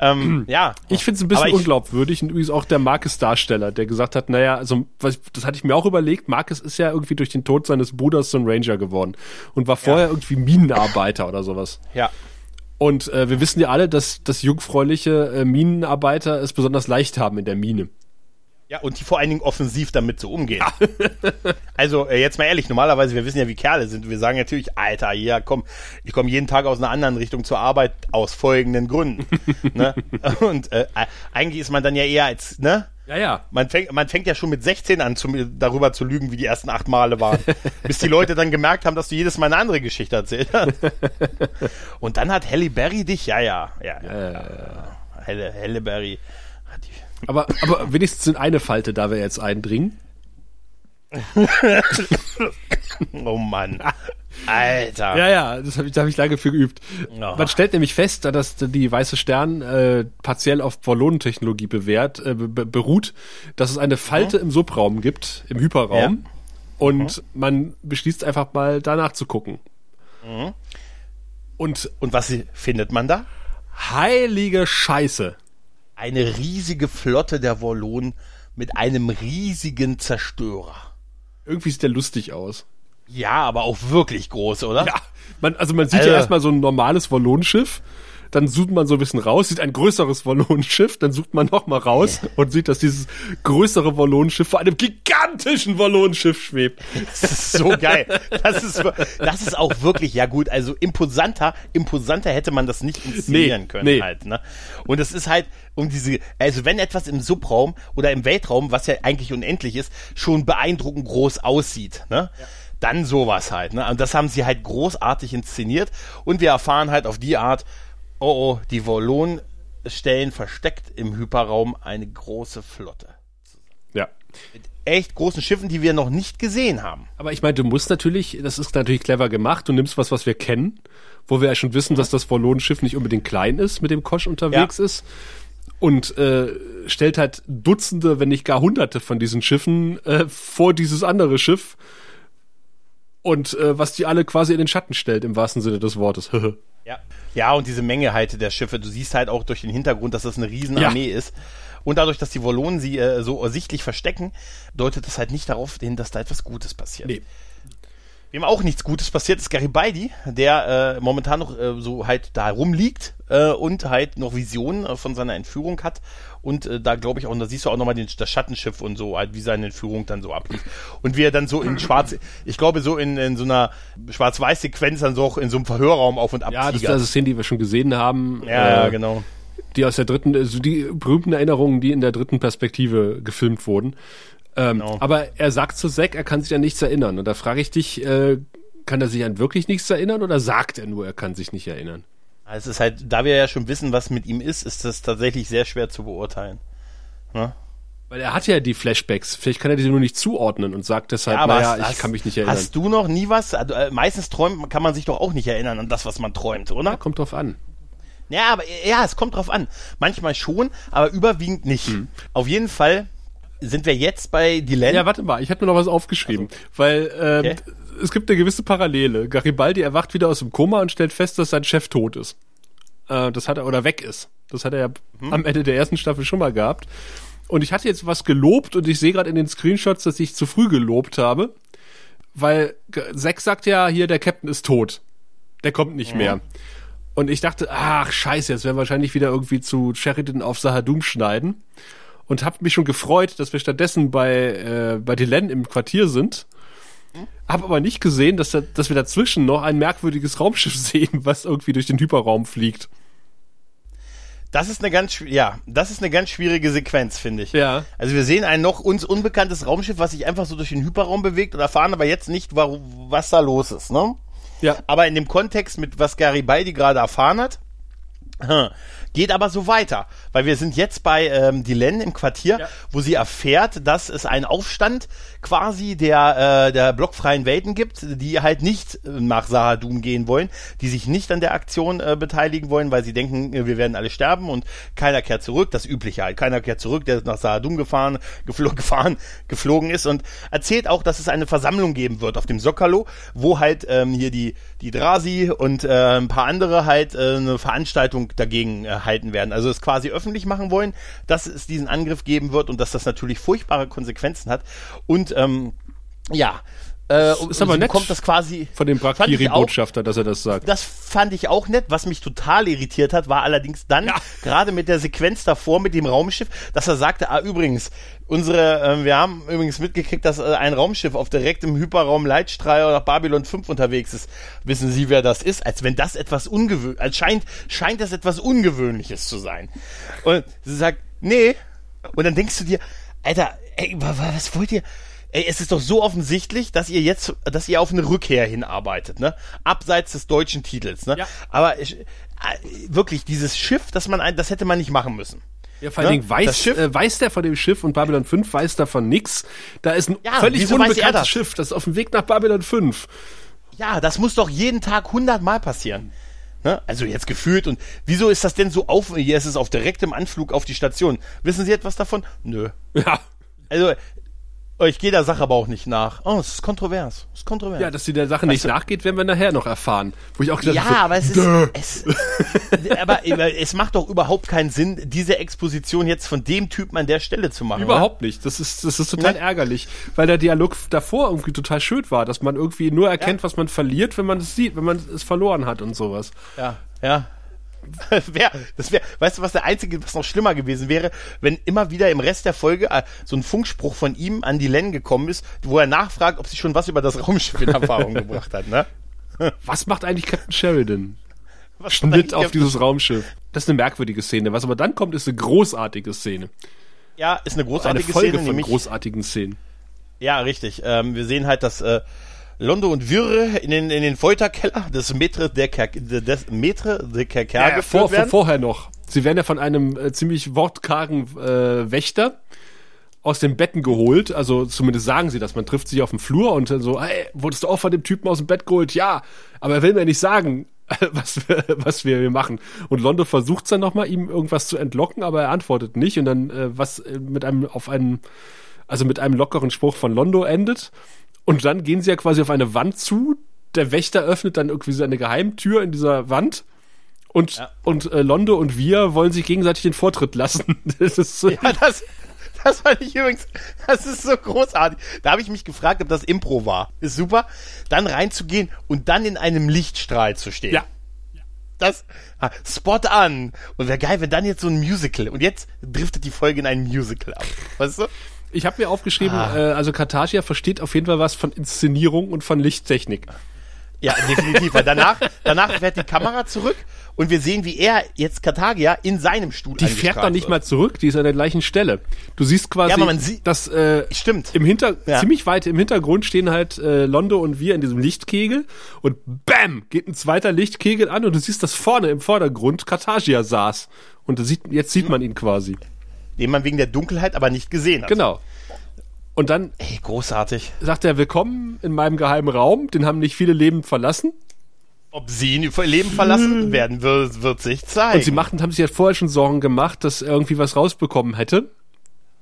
Ähm, ja. ich finde es ein bisschen ich- unglaubwürdig und übrigens auch der Marcus-Darsteller, der gesagt hat, naja, also was, das hatte ich mir auch überlegt, Marcus ist ja irgendwie durch den Tod seines Bruders so ein Ranger geworden und war vorher irgendwie Minenarbeiter oder sowas. Ja. Und äh, wir wissen ja alle, dass, dass jungfräuliche äh, Minenarbeiter es besonders leicht haben in der Mine. Ja, und die vor allen Dingen offensiv damit so umgehen. also, äh, jetzt mal ehrlich, normalerweise, wir wissen ja, wie Kerle sind. Wir sagen natürlich, Alter, ja, komm, ich komme jeden Tag aus einer anderen Richtung zur Arbeit aus folgenden Gründen. ne? Und äh, eigentlich ist man dann ja eher als, ne? Ja, ja. Man fängt, man fängt ja schon mit 16 an, zu, darüber zu lügen, wie die ersten acht Male waren. bis die Leute dann gemerkt haben, dass du jedes Mal eine andere Geschichte erzählt hast. Und dann hat Halle Berry dich, ja, ja, ja. ja, Halle, Halle Berry Aber, aber wenigstens in eine Falte da wir jetzt eindringen. Oh Mann. Alter. Ja, ja, das habe ich, da hab ich lange für geübt. Ja. Man stellt nämlich fest, dass die Weiße Stern äh, partiell auf Ballonentechnologie bewährt, äh, be beruht, dass es eine Falte im Subraum gibt, im Hyperraum. Und man beschließt einfach mal danach zu gucken. Und Und was findet man da? heilige Scheiße. Eine riesige Flotte der Wallonen mit einem riesigen Zerstörer. Irgendwie sieht der lustig aus. Ja, aber auch wirklich groß, oder? Ja, man, also man sieht Also- ja erstmal so ein normales Wallonenschiff, dann zoomt man so ein bisschen raus, sieht ein größeres Wallonenschiff, dann sucht man noch mal raus und sieht, dass dieses größere Wallonenschiff vor einem gigantischen Wallonenschiff schwebt. Das ist so geil. Das ist, das ist auch wirklich, ja gut, also imposanter, imposanter hätte man das nicht inszenieren Nee, können nee. halt, ne? Und es ist halt um diese, also wenn etwas im Subraum oder im Weltraum, was ja eigentlich unendlich ist, schon beeindruckend groß aussieht, ne? Dann sowas halt. Ne? Und das haben sie halt großartig inszeniert. Und wir erfahren halt auf die Art, oh oh, die Volonen stellen versteckt im Hyperraum eine große Flotte. Ja. Mit echt großen Schiffen, die wir noch nicht gesehen haben. Aber ich meine, du musst natürlich, das ist natürlich clever gemacht, du nimmst was, was wir kennen, wo wir ja schon wissen, dass das Volonenschiff nicht unbedingt klein ist, mit dem Kosch unterwegs ja. ist. Und äh, stellt halt Dutzende, wenn nicht gar Hunderte von diesen Schiffen äh, vor dieses andere Schiff. Und äh, was die alle quasi in den Schatten stellt, im wahrsten Sinne des Wortes. ja. ja, und diese Menge halt der Schiffe, du siehst halt auch durch den Hintergrund, dass das eine Riesenarmee ja. ist. Und dadurch, dass die Wollonen sie äh, so ersichtlich verstecken, deutet das halt nicht darauf hin, dass da etwas Gutes passiert. Nee. Wem auch nichts Gutes passiert, ist Garibaldi, der äh, momentan noch äh, so halt da rumliegt äh, und halt noch Visionen äh, von seiner Entführung hat. Und äh, da glaube ich auch, und da siehst du auch nochmal den, das Schattenschiff und so, halt, wie seine Entführung dann so ablief. Und wie er dann so in schwarz, ich glaube so in, in so einer Schwarz-Weiß-Sequenz dann so auch in so einem Verhörraum auf und ab. Ja, das ist eine Szene, die wir schon gesehen haben. Ja, äh, genau die aus der dritten, also die berühmten Erinnerungen, die in der dritten Perspektive gefilmt wurden. Ähm, genau. Aber er sagt zu Zack, er kann sich an nichts erinnern. Und da frage ich dich, äh, kann er sich an wirklich nichts erinnern oder sagt er nur, er kann sich nicht erinnern? Es ist halt, da wir ja schon wissen, was mit ihm ist, ist das tatsächlich sehr schwer zu beurteilen. Ne? Weil er hat ja die Flashbacks. Vielleicht kann er diese nur nicht zuordnen und sagt deshalb, ja, naja, hast, ich kann mich nicht erinnern. Hast du noch nie was? Also, äh, meistens träumt, kann man sich doch auch nicht erinnern an das, was man träumt, oder? Ja, kommt drauf an. Ja, aber ja, es kommt drauf an. Manchmal schon, aber überwiegend nicht. Hm. Auf jeden Fall sind wir jetzt bei Dylan. Ja, warte mal, ich hatte mir noch was aufgeschrieben, also. weil ähm, okay. Es gibt eine gewisse Parallele. Garibaldi erwacht wieder aus dem Koma und stellt fest, dass sein Chef tot ist. Äh, das hat er oder weg ist. Das hat er ja hm. am Ende der ersten Staffel schon mal gehabt. Und ich hatte jetzt was gelobt und ich sehe gerade in den Screenshots, dass ich zu früh gelobt habe, weil Zack sagt ja hier, der Captain ist tot. Der kommt nicht mhm. mehr. Und ich dachte, ach scheiße, jetzt werden wir wahrscheinlich wieder irgendwie zu Sheridan auf Sahadum schneiden. Und habe mich schon gefreut, dass wir stattdessen bei, äh, bei Dylan im Quartier sind. Hab aber nicht gesehen, dass, da, dass wir dazwischen noch ein merkwürdiges Raumschiff sehen, was irgendwie durch den Hyperraum fliegt. Das ist eine ganz, ja, das ist eine ganz schwierige Sequenz, finde ich. Ja. Also wir sehen ein noch uns unbekanntes Raumschiff, was sich einfach so durch den Hyperraum bewegt und erfahren aber jetzt nicht, was da los ist, ne? Ja. Aber in dem Kontext mit was Garibaldi gerade erfahren hat, Geht aber so weiter, weil wir sind jetzt bei ähm, Dylan im Quartier, ja. wo sie erfährt, dass es einen Aufstand quasi der, äh, der blockfreien Welten gibt, die halt nicht nach Sahadum gehen wollen, die sich nicht an der Aktion äh, beteiligen wollen, weil sie denken, äh, wir werden alle sterben und keiner kehrt zurück, das Übliche halt. Keiner kehrt zurück, der nach Sahadum gefahren, geflo gefahren, geflogen ist und erzählt auch, dass es eine Versammlung geben wird auf dem Sokalo, wo halt ähm, hier die, die Drasi und äh, ein paar andere halt äh, eine Veranstaltung dagegen äh, halten werden. Also es quasi öffentlich machen wollen, dass es diesen Angriff geben wird und dass das natürlich furchtbare Konsequenzen hat. Und ähm, ja, äh, ist aber so nett kommt das quasi von dem Brakiri-Botschafter, dass er das sagt. Das fand ich auch nett. Was mich total irritiert hat, war allerdings dann, ja. gerade mit der Sequenz davor mit dem Raumschiff, dass er sagte, ah, übrigens, unsere, äh, wir haben übrigens mitgekriegt, dass äh, ein Raumschiff auf direktem Hyperraum Leitstrahl nach Babylon 5 unterwegs ist. Wissen Sie, wer das ist? Als wenn das etwas ungewöhnliches, als scheint, scheint das etwas Ungewöhnliches zu sein. Und sie sagt, nee. Und dann denkst du dir, Alter, ey, was wollt ihr? Ey, es ist doch so offensichtlich, dass ihr jetzt, dass ihr auf eine Rückkehr hinarbeitet, ne? Abseits des deutschen Titels, ne? Ja. Aber ich, äh, wirklich, dieses Schiff, das man, das hätte man nicht machen müssen. Ja, vor allen ne? Dingen weiß, Schiff, äh, weiß der von dem Schiff und Babylon 5 weiß davon nix. Da ist ein ja, völlig unbekanntes Schiff, das ist auf dem Weg nach Babylon 5. Ja, das muss doch jeden Tag hundertmal passieren. Ne? Also jetzt gefühlt und wieso ist das denn so auf, hier ist es auf direktem Anflug auf die Station. Wissen Sie etwas davon? Nö. Ja. Also ich gehe der Sache aber auch nicht nach. Oh, es ist kontrovers. Es ist kontrovers. Ja, dass sie der Sache nicht du? nachgeht, werden wir nachher noch erfahren. Wo ich auch gedacht, ja, so, aber es ist, es, aber es macht doch überhaupt keinen Sinn, diese Exposition jetzt von dem Typen an der Stelle zu machen. Überhaupt oder? nicht. Das ist, das ist total ja. ärgerlich, weil der Dialog davor irgendwie total schön war, dass man irgendwie nur erkennt, ja. was man verliert, wenn man es sieht, wenn man es verloren hat und sowas. Ja, ja. Wär, das wäre, weißt du, was der einzige, was noch schlimmer gewesen wäre, wenn immer wieder im Rest der Folge äh, so ein Funkspruch von ihm an die Len gekommen ist, wo er nachfragt, ob sie schon was über das Raumschiff in Erfahrung gebracht hat, ne? Was macht eigentlich Captain Sheridan? Was Schnitt auf dieses Raumschiff. Das ist eine merkwürdige Szene. Was aber dann kommt, ist eine großartige Szene. Ja, ist eine großartige eine Folge Szene. Von großartigen Szenen. Ja, richtig. Ähm, wir sehen halt, dass äh, Londo und Wirre in den, in den Folterkeller des Metre der Ker des Metre de Kerker Ja, geführt vor, werden. vorher noch. Sie werden ja von einem äh, ziemlich wortkargen äh, Wächter aus den Betten geholt. Also zumindest sagen sie das. Man trifft sich auf dem Flur und dann so, hey, wurdest du auch von dem Typen aus dem Bett geholt? Ja, aber er will mir nicht sagen, was wir, was wir hier machen. Und Londo versucht dann nochmal, ihm irgendwas zu entlocken, aber er antwortet nicht. Und dann äh, was äh, mit einem auf einen, also mit einem lockeren Spruch von Londo endet. Und dann gehen sie ja quasi auf eine Wand zu. Der Wächter öffnet dann irgendwie so eine Geheimtür in dieser Wand. Und, Ja. und äh, Londo und wir wollen sich gegenseitig den Vortritt lassen. Das ist so, Ja, das, das fand ich übrigens, das ist so großartig. Da habe ich mich gefragt, ob das Impro war. Ist super. Dann reinzugehen und dann in einem Lichtstrahl zu stehen. ja. Das, ah, spot an. Und wäre geil, wenn dann jetzt so ein Musical, und jetzt driftet die Folge in ein Musical ab. Weißt du? Ich habe mir aufgeschrieben, Ah. äh, also Kartagia versteht auf jeden Fall was von Inszenierung und von Lichttechnik. Ja, definitiv. Weil danach, danach fährt die Kamera zurück und wir sehen, wie er jetzt Kartagia in seinem Stuhl Die fährt dann nicht mal zurück, die ist an der gleichen Stelle. Du siehst quasi, Ja, man sieht- dass äh, Stimmt. im Hinter Ja. ziemlich weit im Hintergrund stehen halt äh, Londo und wir in diesem Lichtkegel und bam geht ein zweiter Lichtkegel an und du siehst, dass vorne im Vordergrund Kartagia saß und sieht, jetzt sieht man ihn quasi. Den man wegen der Dunkelheit aber nicht gesehen hat. Genau. Und dann Ey, großartig. sagt er, willkommen in meinem geheimen Raum, den haben nicht viele lebend verlassen. Ob sie ihn ihr Leben verlassen werden, wird, wird sich zeigen. Und sie machten, haben sich ja vorher schon Sorgen gemacht, dass er irgendwie was rausbekommen hätte.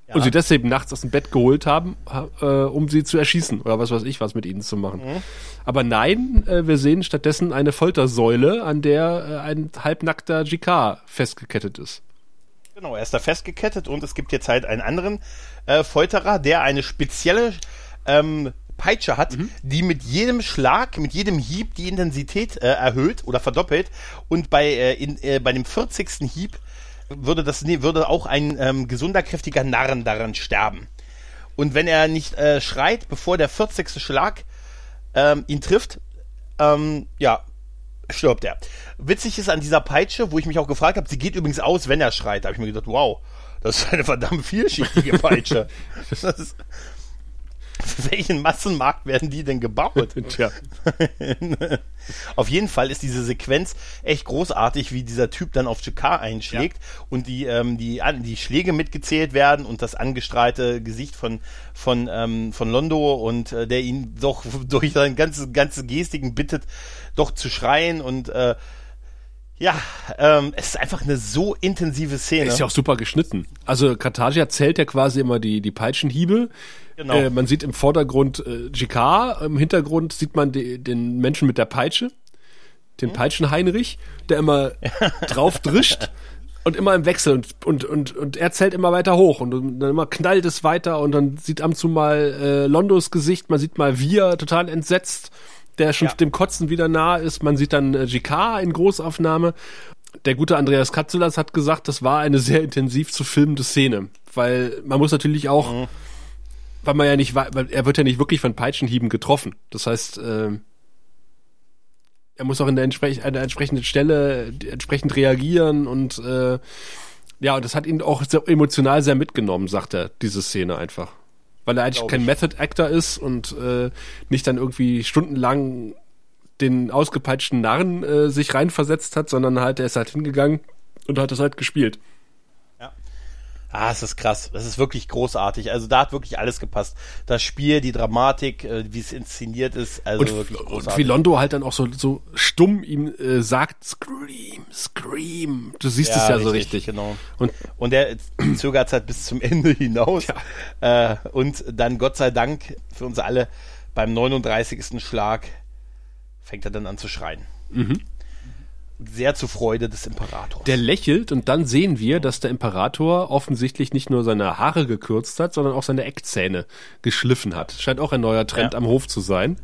Ja. Und sie deswegen nachts aus dem Bett geholt haben, ha- äh, um sie zu erschießen oder was weiß ich, was mit ihnen zu machen. Mhm. Aber nein, äh, wir sehen stattdessen eine Foltersäule, an der äh, ein halbnackter GK festgekettet ist. Genau, er ist da festgekettet und es gibt jetzt halt einen anderen äh, Folterer, der eine spezielle ähm, Peitsche hat, die mit jedem Schlag, mit jedem Hieb die Intensität äh, erhöht oder verdoppelt. Und bei, äh, in, äh, bei dem 40. Hieb würde, das, nee, würde auch ein ähm, gesunder, kräftiger Narren daran sterben. Und wenn er nicht äh, schreit, bevor der 40. Schlag ähm, ihn trifft, ähm, ja, stirbt er. Witzig ist an dieser Peitsche, wo ich mich auch gefragt habe, sie geht übrigens aus, wenn er schreit. Da habe ich mir gedacht, wow, das ist eine verdammt vielschichtige Peitsche. ist, für welchen Massenmarkt werden die denn gebaut? Tja. Auf jeden Fall ist diese Sequenz echt großartig, wie dieser Typ dann auf Jakar einschlägt und die, ähm, die, an- die Schläge mitgezählt werden und das angestrahlte Gesicht von, von, ähm, von Londo und äh, der ihn doch durch seine ganze, ganze Gestiken bittet, doch zu schreien und äh, ja, ähm, es ist einfach eine so intensive Szene. Ist ja auch super geschnitten. Also Kartagia zählt ja quasi immer die, die Peitschenhiebe. Genau. Äh, man sieht im Vordergrund äh, GK, im Hintergrund sieht man die, den Menschen mit der Peitsche, den Peitschenheinrich, der immer drauf drischt und immer im Wechsel und, und, und, und er zählt immer weiter hoch und dann immer knallt es weiter und dann sieht ab und zu mal äh, Londos Gesicht, man sieht mal wir total entsetzt, der schon Ja. dem Kotzen wieder nah ist, man sieht dann äh, GK in Großaufnahme. Der gute Andreas Katzelas hat gesagt, das war eine sehr intensiv zu filmende Szene, weil man muss natürlich auch, weil man ja nicht, wei- weil er wird ja nicht wirklich von Peitschenhieben getroffen. Das heißt, ähm, er muss auch in der, entsprech an der entsprechenden Stelle entsprechend reagieren und äh, ja, und das hat ihn auch sehr emotional sehr mitgenommen, sagt er, diese Szene einfach. Weil er eigentlich Glaub kein ich. Method Actor ist und äh, nicht dann irgendwie stundenlang den ausgepeitschten Narren äh, sich reinversetzt hat, sondern halt, er ist halt hingegangen und hat das halt gespielt. Ah, es ist krass. Das ist wirklich großartig. Also da hat wirklich alles gepasst. Das Spiel, die Dramatik, äh, wie es inszeniert ist, also Und, wirklich und großartig. wie Londo halt dann auch so, so stumm ihm äh, sagt, Scream, Scream. Du siehst es ja so richtig. Genau. Und Und der zögert halt bis zum Ende hinaus. Äh, und dann, Gott sei Dank, für uns alle, beim 39. Schlag fängt er dann an zu schreien. Sehr zur Freude des Imperators. der lächelt und dann sehen wir, dass der Imperator offensichtlich nicht nur seine Haare gekürzt hat, sondern auch seine Eckzähne geschliffen hat. Scheint auch ein neuer Trend Ja. am Hof zu sein.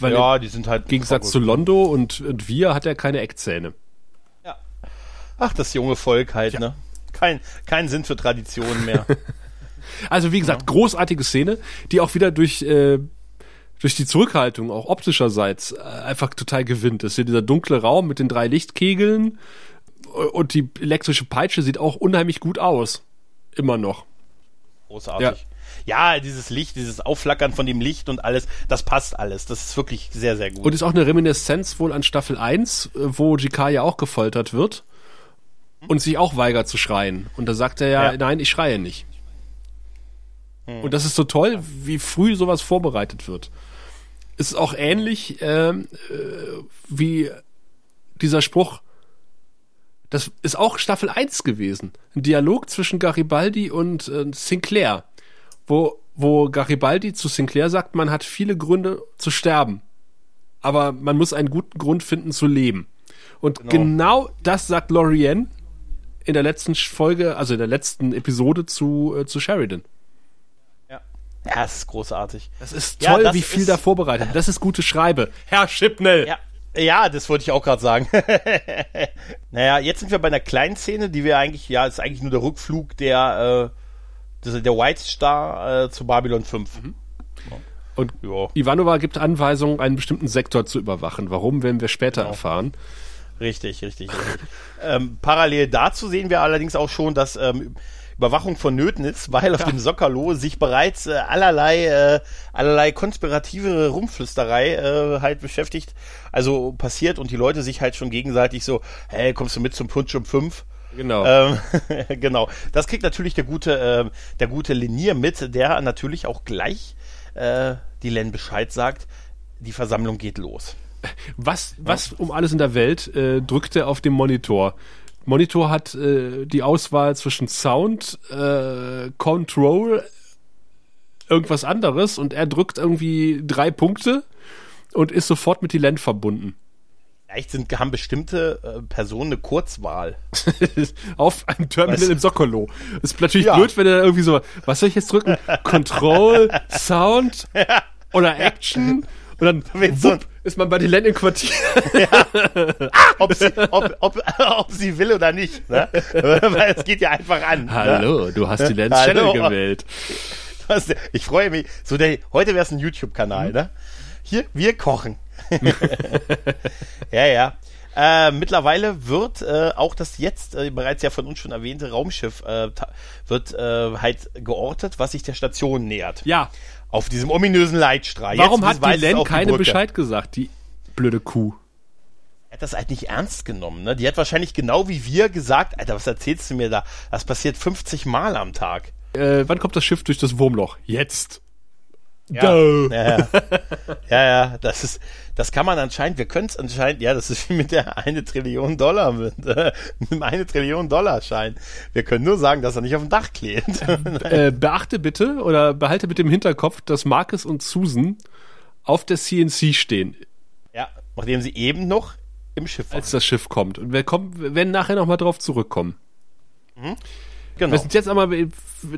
Weil ja, im die sind halt. Gegensatz zu Londo und, und wir hat er keine Eckzähne. Ja. Ach, das junge Volk halt, ne? Kein, kein Sinn für Traditionen mehr. Also wie gesagt, großartige Szene, die auch wieder durch äh, durch die Zurückhaltung auch optischerseits äh, einfach total gewinnt. Das ist hier dieser dunkle Raum mit den drei Lichtkegeln und die elektrische Peitsche sieht auch unheimlich gut aus. Immer noch. Großartig. ja, dieses Licht, dieses Aufflackern von dem Licht und alles, das passt alles. Das ist wirklich sehr, sehr gut. Und ist auch eine Reminiszenz wohl an Staffel 1, äh, wo JK ja auch gefoltert wird und sich auch weigert zu schreien. Und da sagt er ja, Ja. nein, ich schreie nicht. Hm. Und das ist so toll, wie früh sowas vorbereitet wird. Es ist auch ähnlich ähm, äh, wie dieser Spruch, das ist auch Staffel 1 gewesen. Ein Dialog zwischen Garibaldi und äh, Sinclair, wo, wo Garibaldi zu Sinclair sagt, man hat viele Gründe zu sterben, aber man muss einen guten Grund finden zu leben. Und genau, das sagt Lorianne in der letzten Folge, also in der letzten Episode zu, äh, zu Sheridan. Ja. ja, das ist großartig. Das ist Ja, toll, das wie viel ist- da vorbereitet. Das ist gute Schreibe. Herr Schipnell. Ja. Ja, das wollte ich auch gerade sagen. naja, jetzt sind wir bei einer kleinen Szene, die wir eigentlich, ja, ist eigentlich nur der Rückflug der, äh, der White Star äh, zu Babylon 5. Und Ja. Ivanova gibt Anweisungen, einen bestimmten Sektor zu überwachen. Warum, werden wir später Genau. erfahren. Richtig, richtig, richtig. ähm, parallel dazu sehen wir allerdings auch schon, dass ähm, Überwachung vonnöten ist, weil auf dem Sockerlo sich bereits äh, allerlei, äh, allerlei konspirative Rumflüsterei äh, halt beschäftigt, also passiert und die Leute sich halt schon gegenseitig so, hey, kommst du mit zum Punsch um 5? Genau. Ähm, genau. Das kriegt natürlich der gute, ähm, der gute Linier mit, der natürlich auch gleich äh, die Len Bescheid sagt, die Versammlung geht los. Was, was um alles in der Welt äh, drückt er auf dem Monitor? Monitor hat äh, die Auswahl zwischen Sound, äh, Control, irgendwas anderes und er drückt irgendwie drei Punkte und ist sofort mit die Land verbunden. Vielleicht sind, haben bestimmte äh, Personen eine Kurzwahl. auf einem Terminal Weißt du? im Sokkolo. Ist natürlich Ja. blöd, wenn er irgendwie so, was soll ich jetzt drücken? Control, Sound oder Action? Und dann Mit so- wupp, ist man bei den Land im Quartier. Ob sie, ob, ob, ob sie will oder nicht. Ne? Weil es geht ja einfach an. Ne? Hallo, du hast die Lens. Channel gewählt. Was, ich freue mich. So der, heute wäre es ein YouTube-Kanal, ne? Hier, wir kochen. ja, ja. Äh, mittlerweile wird äh, auch das jetzt äh, bereits ja von uns schon erwähnte Raumschiff äh, wird äh, halt geortet, was sich der Station nähert. Ja, Auf diesem ominösen Leitstrahl. warum Jetzt hat die Len keine Brücke. Bescheid gesagt, die blöde Kuh? Er hat das halt nicht ernst genommen, ne? Die hat wahrscheinlich genau wie wir gesagt, Alter, was erzählst du mir da? Das passiert 50 Mal am Tag. Äh, wann kommt das Schiff durch das Wurmloch? Jetzt. Ja, ja, ja. ja, ja, das ist, das kann man anscheinend, wir können es anscheinend, ja, das ist wie mit der eine Trillion Dollar, mit, äh, mit eine Trillion Dollar Schein. Wir können nur sagen, dass er nicht auf dem Dach klebt. Äh, beachte bitte oder behalte bitte im Hinterkopf, dass Marcus und Susan auf der CNC stehen, ja, nachdem sie eben noch im Schiff waren. als das Schiff kommt. Und wir kommen, wir werden nachher nochmal drauf zurückkommen. Genau. Wir sind jetzt einmal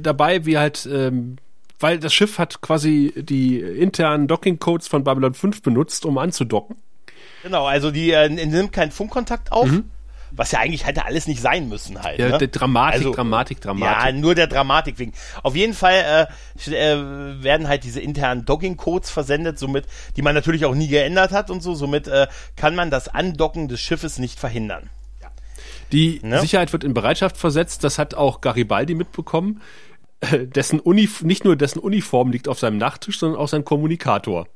dabei, wie halt, ähm, weil das Schiff hat quasi die internen Docking-Codes von Babylon 5 benutzt, um anzudocken. Genau, also die äh, nimmt keinen Funkkontakt auf. Was ja eigentlich hätte alles nicht sein müssen halt. Mhm. Ja, ne? Dramatik, Also, Dramatik, Dramatik. Ja, nur der Dramatik wegen. Auf jeden Fall äh, äh, werden halt diese internen Dogging-Codes versendet, somit, die man natürlich auch nie geändert hat und so. Somit äh, kann man das Andocken des Schiffes nicht verhindern. Die Ne? Sicherheit wird in Bereitschaft versetzt. Das hat auch Garibaldi mitbekommen. Äh, Dessen Unif nicht nur dessen Uniform liegt auf seinem Nachttisch, sondern auch sein Kommunikator.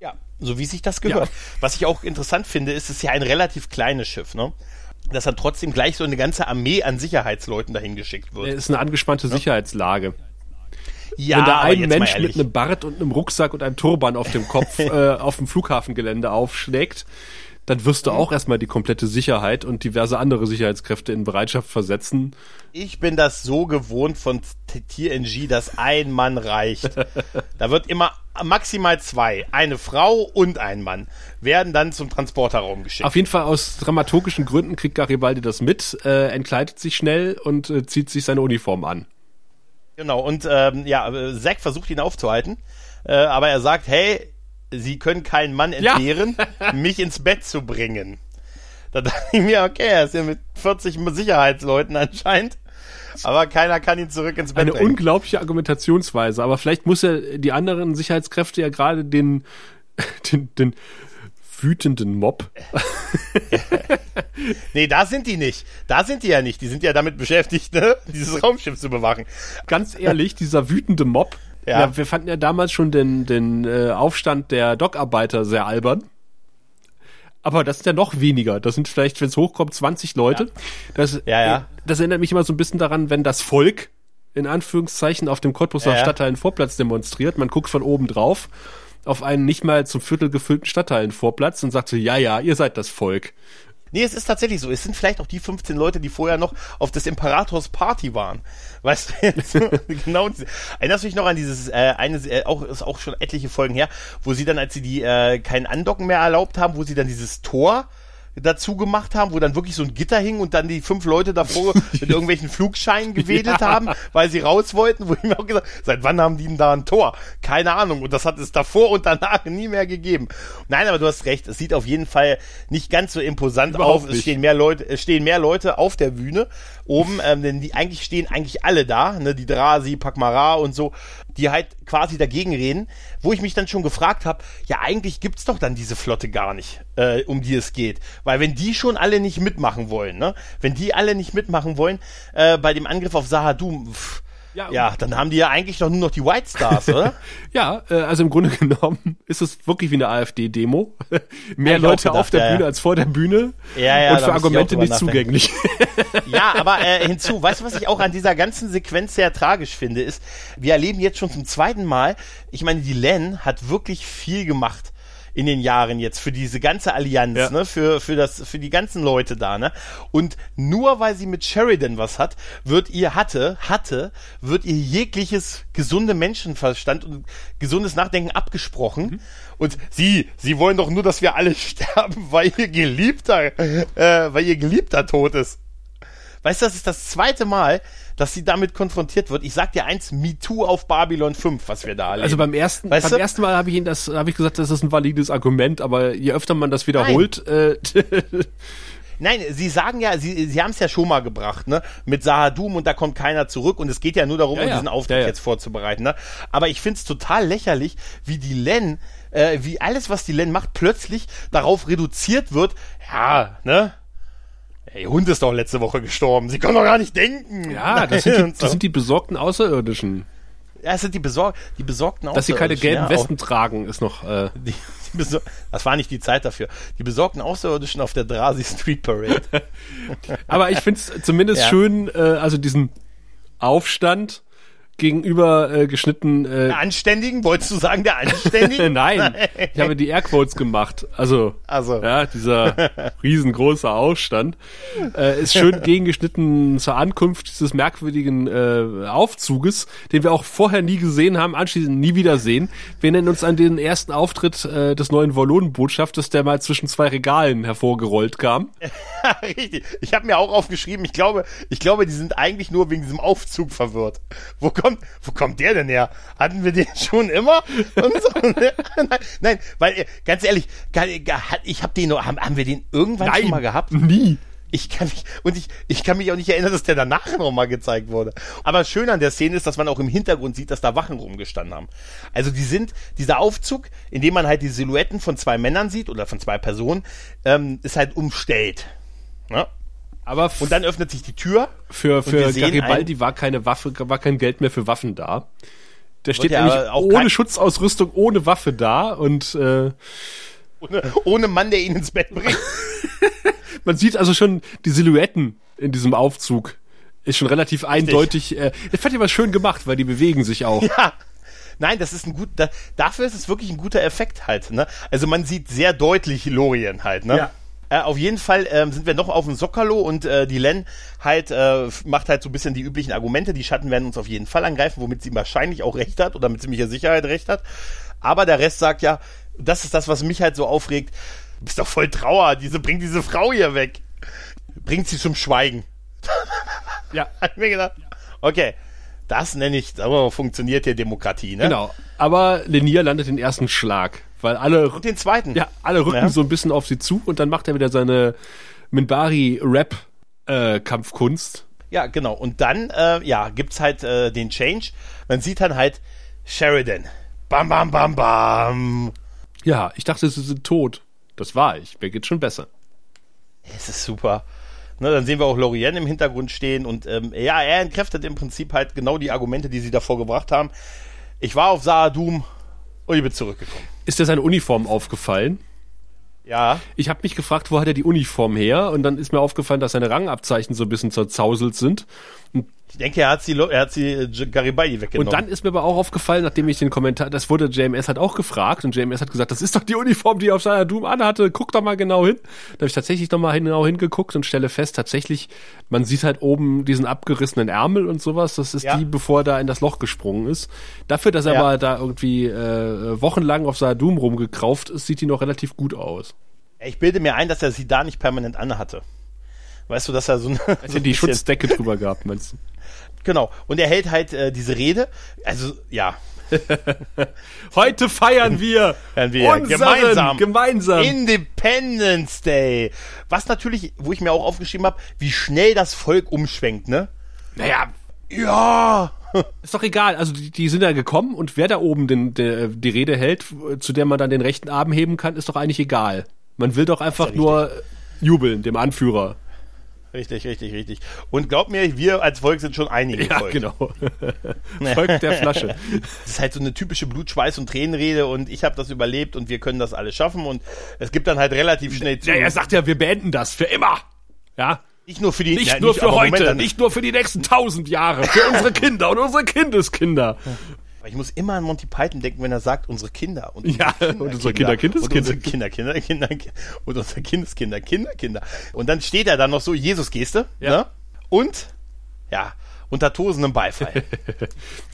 Ja, so wie sich das gehört. Was ich auch interessant finde, ist, es ist ja ein relativ kleines Schiff, ne? Dass dann trotzdem gleich so eine ganze Armee an Sicherheitsleuten dahin geschickt wird. Es ist eine angespannte Sicherheitslage. ja, Wenn da ein Mensch mit einem Bart und einem Rucksack und einem Turban auf dem Kopf äh, auf dem Flughafengelände aufschlägt, dann wirst Mhm. du auch erstmal die komplette Sicherheit und diverse andere Sicherheitskräfte in Bereitschaft versetzen. Ich bin das so gewohnt von TNG, dass ein Mann reicht. da wird immer maximal zwei, eine Frau und ein Mann, werden dann zum Transporterraum geschickt. Auf jeden Fall aus dramaturgischen Gründen kriegt Garibaldi das mit, äh, entkleidet sich schnell und äh, zieht sich seine Uniform an. Genau, und ähm, ja, äh, Zack versucht ihn aufzuhalten, äh, aber er sagt, hey, Sie können keinen Mann Ja. entbehren, mich ins Bett zu bringen. Da dachte ich mir, okay, er ist ja mit 40 Sicherheitsleuten anscheinend, aber keiner kann ihn zurück ins Bett Eine bringen. unglaubliche Argumentationsweise, aber vielleicht muss er die anderen Sicherheitskräfte ja gerade den, den, den wütenden Mob. nee, da sind die nicht. Da sind die ja nicht. Die sind ja damit beschäftigt, ne? dieses Raumschiff zu bewachen. Ganz ehrlich, dieser wütende Mob. Ja. ja wir fanden ja damals schon den, den äh, Aufstand der Dockarbeiter sehr albern. Aber das sind ja noch weniger. Das sind vielleicht, wenn es hochkommt, 20 Leute. Ja. Das, ja, ja. das erinnert mich immer so ein bisschen daran, wenn das Volk in Anführungszeichen auf dem Cottbuser ja, Stadtteilen Vorplatz demonstriert. Man guckt von oben drauf auf einen nicht mal zum Viertel gefüllten Stadtteilenvorplatz und sagt so, ja, ja, ihr seid das Volk. Nee, es ist tatsächlich so. Es sind vielleicht auch die 15 Leute, die vorher noch auf des Imperators Party waren. Weißt du, jetzt, genau. Erinnerst du dich noch an dieses, äh, eine, äh, auch, ist auch schon etliche Folgen her, wo sie dann, als sie die, äh, kein Andocken mehr erlaubt haben, wo sie dann dieses Tor dazu gemacht haben, wo dann wirklich so ein Gitter hing und dann die fünf Leute davor mit irgendwelchen Flugscheinen gewedelt ja. haben, weil sie raus wollten, wo ich mir auch gesagt seit wann haben die denn da ein Tor? Keine Ahnung. Und das hat es davor und danach nie mehr gegeben. Nein, aber du hast recht. Es sieht auf jeden Fall nicht ganz so imposant Überhaupt auf. Es stehen mehr Leute, es stehen mehr Leute auf der Bühne oben, ähm, denn die eigentlich stehen eigentlich alle da, ne, die Drasi, Pakmara und so, die halt quasi dagegen reden, wo ich mich dann schon gefragt habe, ja eigentlich gibt's doch dann diese Flotte gar nicht, äh, um die es geht, weil wenn die schon alle nicht mitmachen wollen, ne, wenn die alle nicht mitmachen wollen äh, bei dem Angriff auf Sahadum, pff, ja, ja, dann haben die ja eigentlich doch nur noch die White Stars, oder? ja, äh, also im Grunde genommen ist es wirklich wie eine AfD-Demo. Mehr Leute gedacht, auf der ja, Bühne ja. als vor der Bühne ja, ja, und für Argumente nicht zugänglich. ja, aber äh, hinzu, weißt du, was ich auch an dieser ganzen Sequenz sehr tragisch finde, ist, wir erleben jetzt schon zum zweiten Mal, ich meine, die Len hat wirklich viel gemacht in den Jahren jetzt für diese ganze Allianz, ja. ne, für, für das, für die ganzen Leute da, ne. Und nur weil sie mit Sheridan was hat, wird ihr hatte, hatte, wird ihr jegliches gesunde Menschenverstand und gesundes Nachdenken abgesprochen. Mhm. Und sie, sie wollen doch nur, dass wir alle sterben, weil ihr Geliebter, äh, weil ihr Geliebter tot ist. Weißt du, das ist das zweite Mal, dass sie damit konfrontiert wird. Ich sag dir eins, MeToo auf Babylon 5, was wir da erleben. Also beim ersten, weißt beim ersten Mal habe ich Ihnen das, habe ich gesagt, das ist ein valides Argument, aber je öfter man das wiederholt, Nein. äh, Nein, sie sagen ja, sie, sie haben es ja schon mal gebracht, ne? Mit Sahadum und da kommt keiner zurück und es geht ja nur darum, ja, ja. diesen Auftritt ja, jetzt vorzubereiten, ne? Aber ich find's total lächerlich, wie die Len, äh, wie alles, was die Len macht, plötzlich darauf reduziert wird, ja, ne? Ey, Hund ist doch letzte Woche gestorben. Sie können doch gar nicht denken. Ja, das sind die, das sind die besorgten Außerirdischen. Ja, es sind die, besor die besorgten Dass sie keine gelben ja, Westen tragen, ist noch. Äh die, die das war nicht die Zeit dafür. Die besorgten Außerirdischen auf der Drasi Street Parade. Aber ich finde es zumindest ja. schön, äh, also diesen Aufstand gegenüber äh, geschnitten. Äh, der Anständigen? Wolltest du sagen, der Anständigen? Nein, ich habe die Airquotes gemacht. Also, also. ja, dieser riesengroße Aufstand äh, ist schön gegengeschnitten zur Ankunft dieses merkwürdigen äh, Aufzuges, den wir auch vorher nie gesehen haben, anschließend nie wieder sehen. Wir nennen uns an den ersten Auftritt äh, des neuen Wallonenbotschafters, der mal zwischen zwei Regalen hervorgerollt kam. Richtig. Ich habe mir auch aufgeschrieben, ich glaube, ich glaube, die sind eigentlich nur wegen diesem Aufzug verwirrt. Wo kommt kommt, wo kommt der denn her? Hatten wir den schon immer? So, ne? nein, nein, weil äh, ganz ehrlich, ich habe den, haben, haben wir den irgendwann nein, schon mal gehabt? Nie. Ich kann mich, und ich, ich kann mich auch nicht erinnern, dass der danach nochmal gezeigt wurde. Aber schön an der Szene ist, dass man auch im Hintergrund sieht, dass da Wachen rumgestanden haben. Also die sind, dieser Aufzug, in dem man halt die Silhouetten von zwei Männern sieht oder von zwei Personen, ähm, ist halt umstellt. Ne? Aber und dann öffnet sich die Tür. Für, für Garibaldi war keine Waffe, war kein Geld mehr für Waffen da. Der steht nämlich ohne Schutzausrüstung, ohne Waffe da und äh, ohne, ohne Mann, der ihn ins Bett bringt. Man sieht also schon die Silhouetten in diesem Aufzug. Ist schon relativ Richtig. eindeutig. Äh, ich fand die aber schön gemacht, weil die bewegen sich auch. Ja. Nein, das ist ein gut, da, dafür ist es wirklich ein guter Effekt halt, ne? Also man sieht sehr deutlich Lorien halt, ne? Ja. Äh, auf jeden Fall ähm, sind wir noch auf dem Sockerlo und äh, die Len halt äh, macht halt so ein bisschen die üblichen Argumente. Die Schatten werden uns auf jeden Fall angreifen, womit sie wahrscheinlich auch recht hat oder mit ziemlicher Sicherheit recht hat. Aber der Rest sagt ja, das ist das, was mich halt so aufregt. Du bist doch voll Trauer, diese bringt diese Frau hier weg. Bringt sie zum Schweigen. ja. Hat mir gedacht, okay. Das nenne ich, aber funktioniert hier Demokratie, ne? Genau. Aber Lenier landet den ersten Schlag. Weil alle. Und den zweiten. Ja, alle rücken ja. so ein bisschen auf sie zu und dann macht er wieder seine Minbari-Rap-Kampfkunst. Äh, ja, genau. Und dann, äh, ja, gibt's halt äh, den Change. Man sieht dann halt Sheridan. Bam, bam, bam, bam. Ja, ich dachte, sie sind tot. Das war ich. Mir geht's schon besser. Es ist super. Ne, dann sehen wir auch Lorien im Hintergrund stehen und ähm, ja, er entkräftet im Prinzip halt genau die Argumente, die sie davor gebracht haben. Ich war auf Saadum und ich bin zurückgekommen. Ist dir seine Uniform aufgefallen? Ja. Ich habe mich gefragt, wo hat er die Uniform her? Und dann ist mir aufgefallen, dass seine Rangabzeichen so ein bisschen zerzauselt sind. Und Ich denke, er hat sie, er hat sie äh, Garibaldi weggenommen. Und dann ist mir aber auch aufgefallen, nachdem ich den Kommentar, das wurde JMS halt auch gefragt und JMS hat gesagt, das ist doch die Uniform, die er auf seiner Doom anhatte, guck doch mal genau hin. Da habe ich tatsächlich noch mal genau hingeguckt und stelle fest, tatsächlich, man sieht halt oben diesen abgerissenen Ärmel und sowas, das ist Ja. die, bevor er da in das Loch gesprungen ist. Dafür, dass er Ja. aber da irgendwie äh, wochenlang auf seiner Doom rumgekrauft ist, sieht die noch relativ gut aus. ich bilde mir ein, dass er sie da nicht permanent anhatte. Weißt du, dass er so, eine, so Hat ein die bisschen- Schutzdecke drüber gehabt, meinst du? Genau. Und er hält halt äh, diese Rede. Also, ja. Heute feiern wir, Feiern wir unseren gemeinsam. gemeinsam. Independence Day. Was natürlich, wo ich mir auch aufgeschrieben habe, wie schnell das Volk umschwenkt, ne? naja, Ja. Ist doch egal. Also die, die sind ja gekommen und wer da oben den, der, die Rede hält, zu der man dann den rechten Arm heben kann, ist doch eigentlich egal. Man will doch einfach nur jubeln, dem Anführer. Richtig, richtig, richtig. Und glaub mir, wir als Volk sind schon einige Ja, Volk. genau. Folgt der Flasche. Das ist halt so eine typische Blut, Schweiß und Tränenrede und ich habe das überlebt und wir können das alles schaffen und es gibt dann halt relativ schnell zu. Ja, er sagt ja, wir beenden das für immer. Ja. nicht nur für die Nicht ja, nur für aber Moment, heute, dann- nicht nur für die nächsten tausend Jahre, für unsere Kinder und unsere Kindeskinder. Aber ich muss immer an Monty Python denken, wenn er sagt, unsere Kinder und Ja, und unsere Kinder, Kindeskinder. und unsere Kinder, Kinder, Kinder, Kinder und unsere Kindeskinder, Kinder, Kinder. Und dann steht er dann noch so, Jesus-Geste, Ja. ne? Und, ja, unter tosendem Beifall.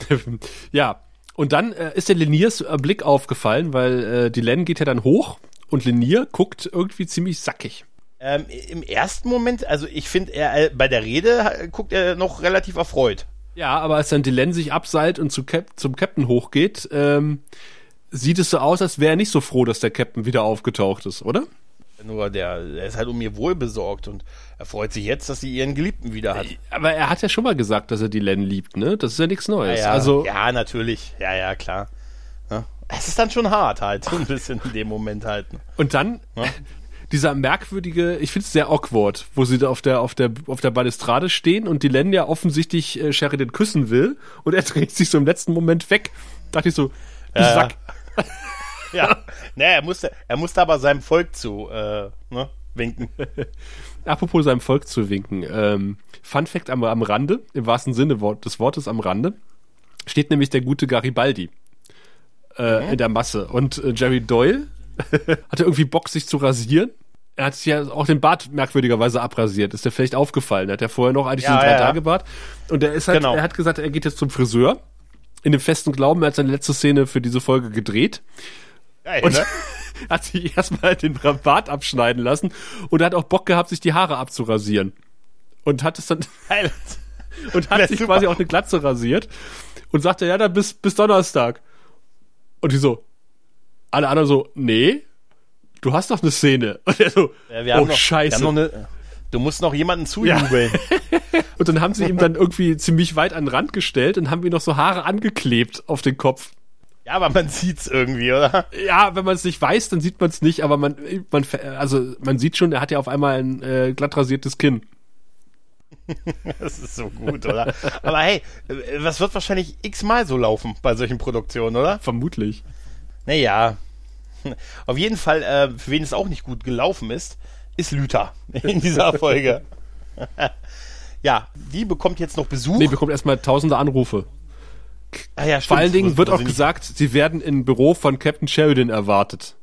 ja. Und dann äh, ist der Leniers äh, Blick aufgefallen, weil äh, die Len geht ja dann hoch und Lenier guckt irgendwie ziemlich sackig. ähm, Im ersten Moment, also ich finde, er äh, bei der Rede äh, guckt er noch relativ erfreut. Ja, aber als dann Dylan sich abseilt und zu Cap zum Captain hochgeht, ähm, sieht es so aus, als wäre er nicht so froh, dass der Captain wieder aufgetaucht ist, oder? Nur der, der ist halt um ihr Wohl besorgt und er freut sich jetzt, dass sie ihren Geliebten wieder hat. Aber er hat ja schon mal gesagt, dass er Dylan liebt, ne? Das ist ja nichts Neues. ja, Also, ja, natürlich. Ja, ja, klar. Ja. Es ist dann schon hart halt, so ein bisschen in dem Moment halt. ne? und dann dieser merkwürdige, ich finde es sehr awkward, wo sie da auf der, auf der, auf der Balustrade stehen und Dylan ja offensichtlich äh, Sheridan küssen will und er dreht sich so im letzten Moment weg. Dachte ich so, du Ja, Sack. Ja, naja, er musste, er musste aber seinem Volk zu äh, ne, winken. Apropos seinem Volk zu winken. Ähm, Fun Fact am, am Rande, im wahrsten Sinne des Wortes am Rande, steht nämlich der gute Garibaldi äh, in der Masse. Und äh, Jerry Doyle hatte irgendwie Bock, sich zu rasieren. Er hat sich ja auch den Bart merkwürdigerweise abrasiert. Ist dir vielleicht aufgefallen? Hat er vorher noch eigentlich Ja, diesen ja, drei ja. Tage Bart? Und er ist halt, Genau. er hat gesagt, er geht jetzt zum Friseur. In dem festen Glauben, er hat seine letzte Szene für diese Folge gedreht. Geil, Und ne? hat sich erstmal den Bart abschneiden lassen und er hat auch Bock gehabt, sich die Haare abzurasieren. Und hat es dann Geil. und hat sich super. quasi auch eine Glatze rasiert und sagte, ja, dann bis, bis Donnerstag. Und die so, alle anderen so, nee, du hast doch eine Szene. Und er so, Ja, oh noch, Scheiße. Eine, du musst noch jemanden zujubeln. und dann haben sie ihm dann irgendwie ziemlich weit an den Rand gestellt und haben ihm noch so Haare angeklebt auf den Kopf. Ja, aber man sieht's irgendwie, oder? Ja, wenn man es nicht weiß, dann sieht man es nicht, aber man, man, also man sieht schon, er hat ja auf einmal ein äh, glatt rasiertes Kinn. Das ist so gut, oder? Aber hey, äh, das wird wahrscheinlich x-mal so laufen bei solchen Produktionen, oder? Vermutlich. Naja. Auf jeden Fall, äh, für wen es auch nicht gut gelaufen ist, ist Lüther in dieser Folge. ja, die bekommt jetzt noch Besuch. Nee, bekommt erstmal tausende Anrufe. ah, ja, Vor allen Dingen wird wo auch gesagt, sie werden im Büro von Captain Sheridan erwartet.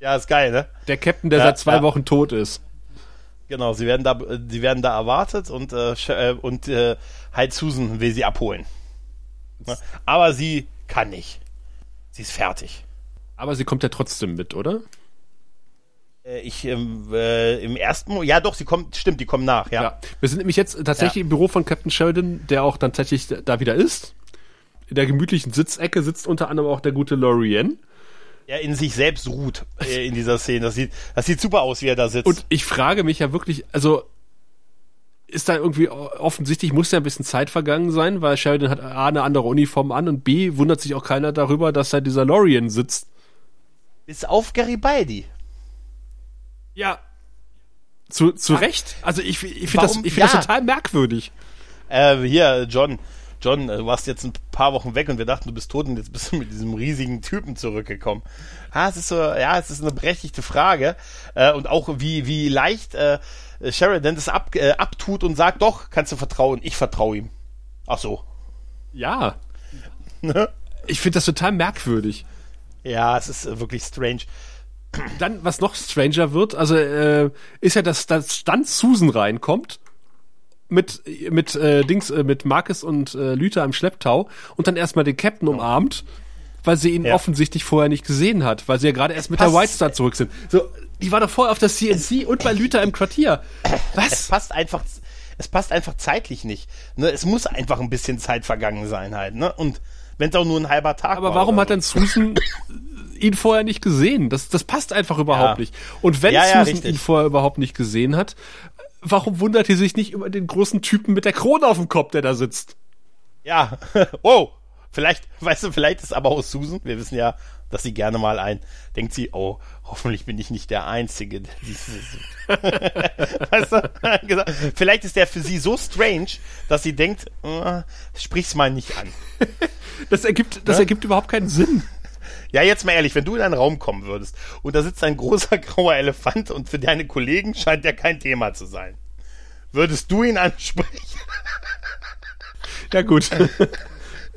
Ja, ist geil, ne? Der Captain, der Ja, seit zwei ja. Wochen tot ist. Genau, sie werden da, sie werden da erwartet und, äh, äh, und äh, Hyde Susan will sie abholen. Ne? Aber sie kann nicht. Sie ist fertig. Aber sie kommt ja trotzdem mit, oder? Äh, ich ähm, äh, im ersten, ja doch, sie kommt, stimmt, die kommen nach, ja. Ja. Wir sind nämlich jetzt tatsächlich Ja. im Büro von Captain Sheridan, der auch dann tatsächlich da wieder ist. In der gemütlichen Sitzecke sitzt unter anderem auch der gute Lorien. Er in sich selbst ruht äh, in dieser Szene. Das sieht, das sieht super aus, wie er da sitzt. Und ich frage mich ja wirklich, also ist da irgendwie offensichtlich, muss ja ein bisschen Zeit vergangen sein, weil Sheridan hat A, eine andere Uniform an und B, wundert sich auch keiner darüber, dass da dieser Lorien sitzt. Bis auf Garibaldi. Ja. Zu, zu Recht. Also ich, ich finde das, ich find Ja. das total merkwürdig. Äh, hier, John. John, äh, du warst jetzt ein paar Wochen weg und wir dachten, du bist tot und jetzt bist du mit diesem riesigen Typen zurückgekommen. Ah, es ist so, ja, es ist eine berechtigte Frage. Äh, und auch wie, wie leicht äh, Sheridan das ab, äh, abtut und sagt, doch, kannst du vertrauen, ich vertraue ihm. Ach so. Ja. Ne? Ich finde das total merkwürdig. Ja, es ist äh, wirklich strange. Dann, was noch stranger wird, also äh, ist ja, dass, dass dann Susan reinkommt mit mit äh, Dings äh, mit Marcus und äh, Lüther im Schlepptau und dann erstmal den Captain umarmt, weil sie ihn Ja. offensichtlich vorher nicht gesehen hat, weil sie ja gerade erst mit der White Star zurück sind. So, die war doch vorher auf der CNC und bei Lüther im Quartier. Es Was? passt einfach, es passt einfach zeitlich nicht. Ne? Es muss einfach ein bisschen Zeit vergangen sein halt. Ne? Und wenn es auch nur ein halber Tag Aber war warum oder hat dann Susan ihn vorher nicht gesehen? Das, das passt einfach überhaupt Ja. nicht. Und wenn Ja, ja, Susan richtig. ihn vorher überhaupt nicht gesehen hat, warum wundert sie sich nicht über den großen Typen mit der Krone auf dem Kopf, der da sitzt? Ja, wow. Vielleicht, weißt du, vielleicht ist aber auch Susan, wir wissen ja, dass sie gerne mal ein, denkt sie, oh, hoffentlich bin ich nicht der Einzige, der dieses, weißt du, vielleicht ist der für sie so strange, dass sie denkt, äh, sprich's mal nicht an. Das ergibt, das Ne? ergibt überhaupt keinen Sinn. Ja, jetzt mal ehrlich, wenn du in einen Raum kommen würdest und da sitzt ein großer grauer Elefant und für deine Kollegen scheint der kein Thema zu sein, würdest du ihn ansprechen? Ja gut,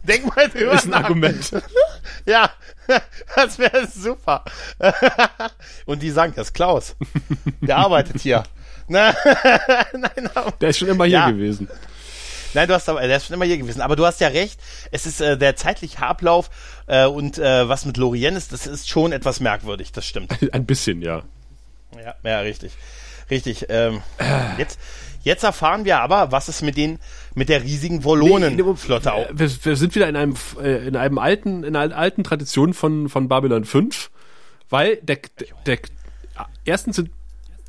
Denk mal drüber ist ein nach. Argument. Ja, das wäre super. Und die sagen, das ist Klaus. Der arbeitet hier. Nein, aber, Der ist schon immer hier Ja. gewesen. nein, du hast aber, der ist schon immer hier gewesen. Aber du hast ja recht. Es ist äh, der zeitliche Ablauf äh, und äh, was mit Lorien ist, das ist schon etwas merkwürdig. Das stimmt. Ein bisschen, ja. Ja, ja, richtig. Richtig. Ähm, jetzt, jetzt erfahren wir aber, was ist mit den, mit der riesigen Volonen-Flotte auch. Äh, Wir, wir sind wieder in einem, äh, in einem alten, in einer alten Tradition von, von Babylon 5, weil der, der, der erstens sind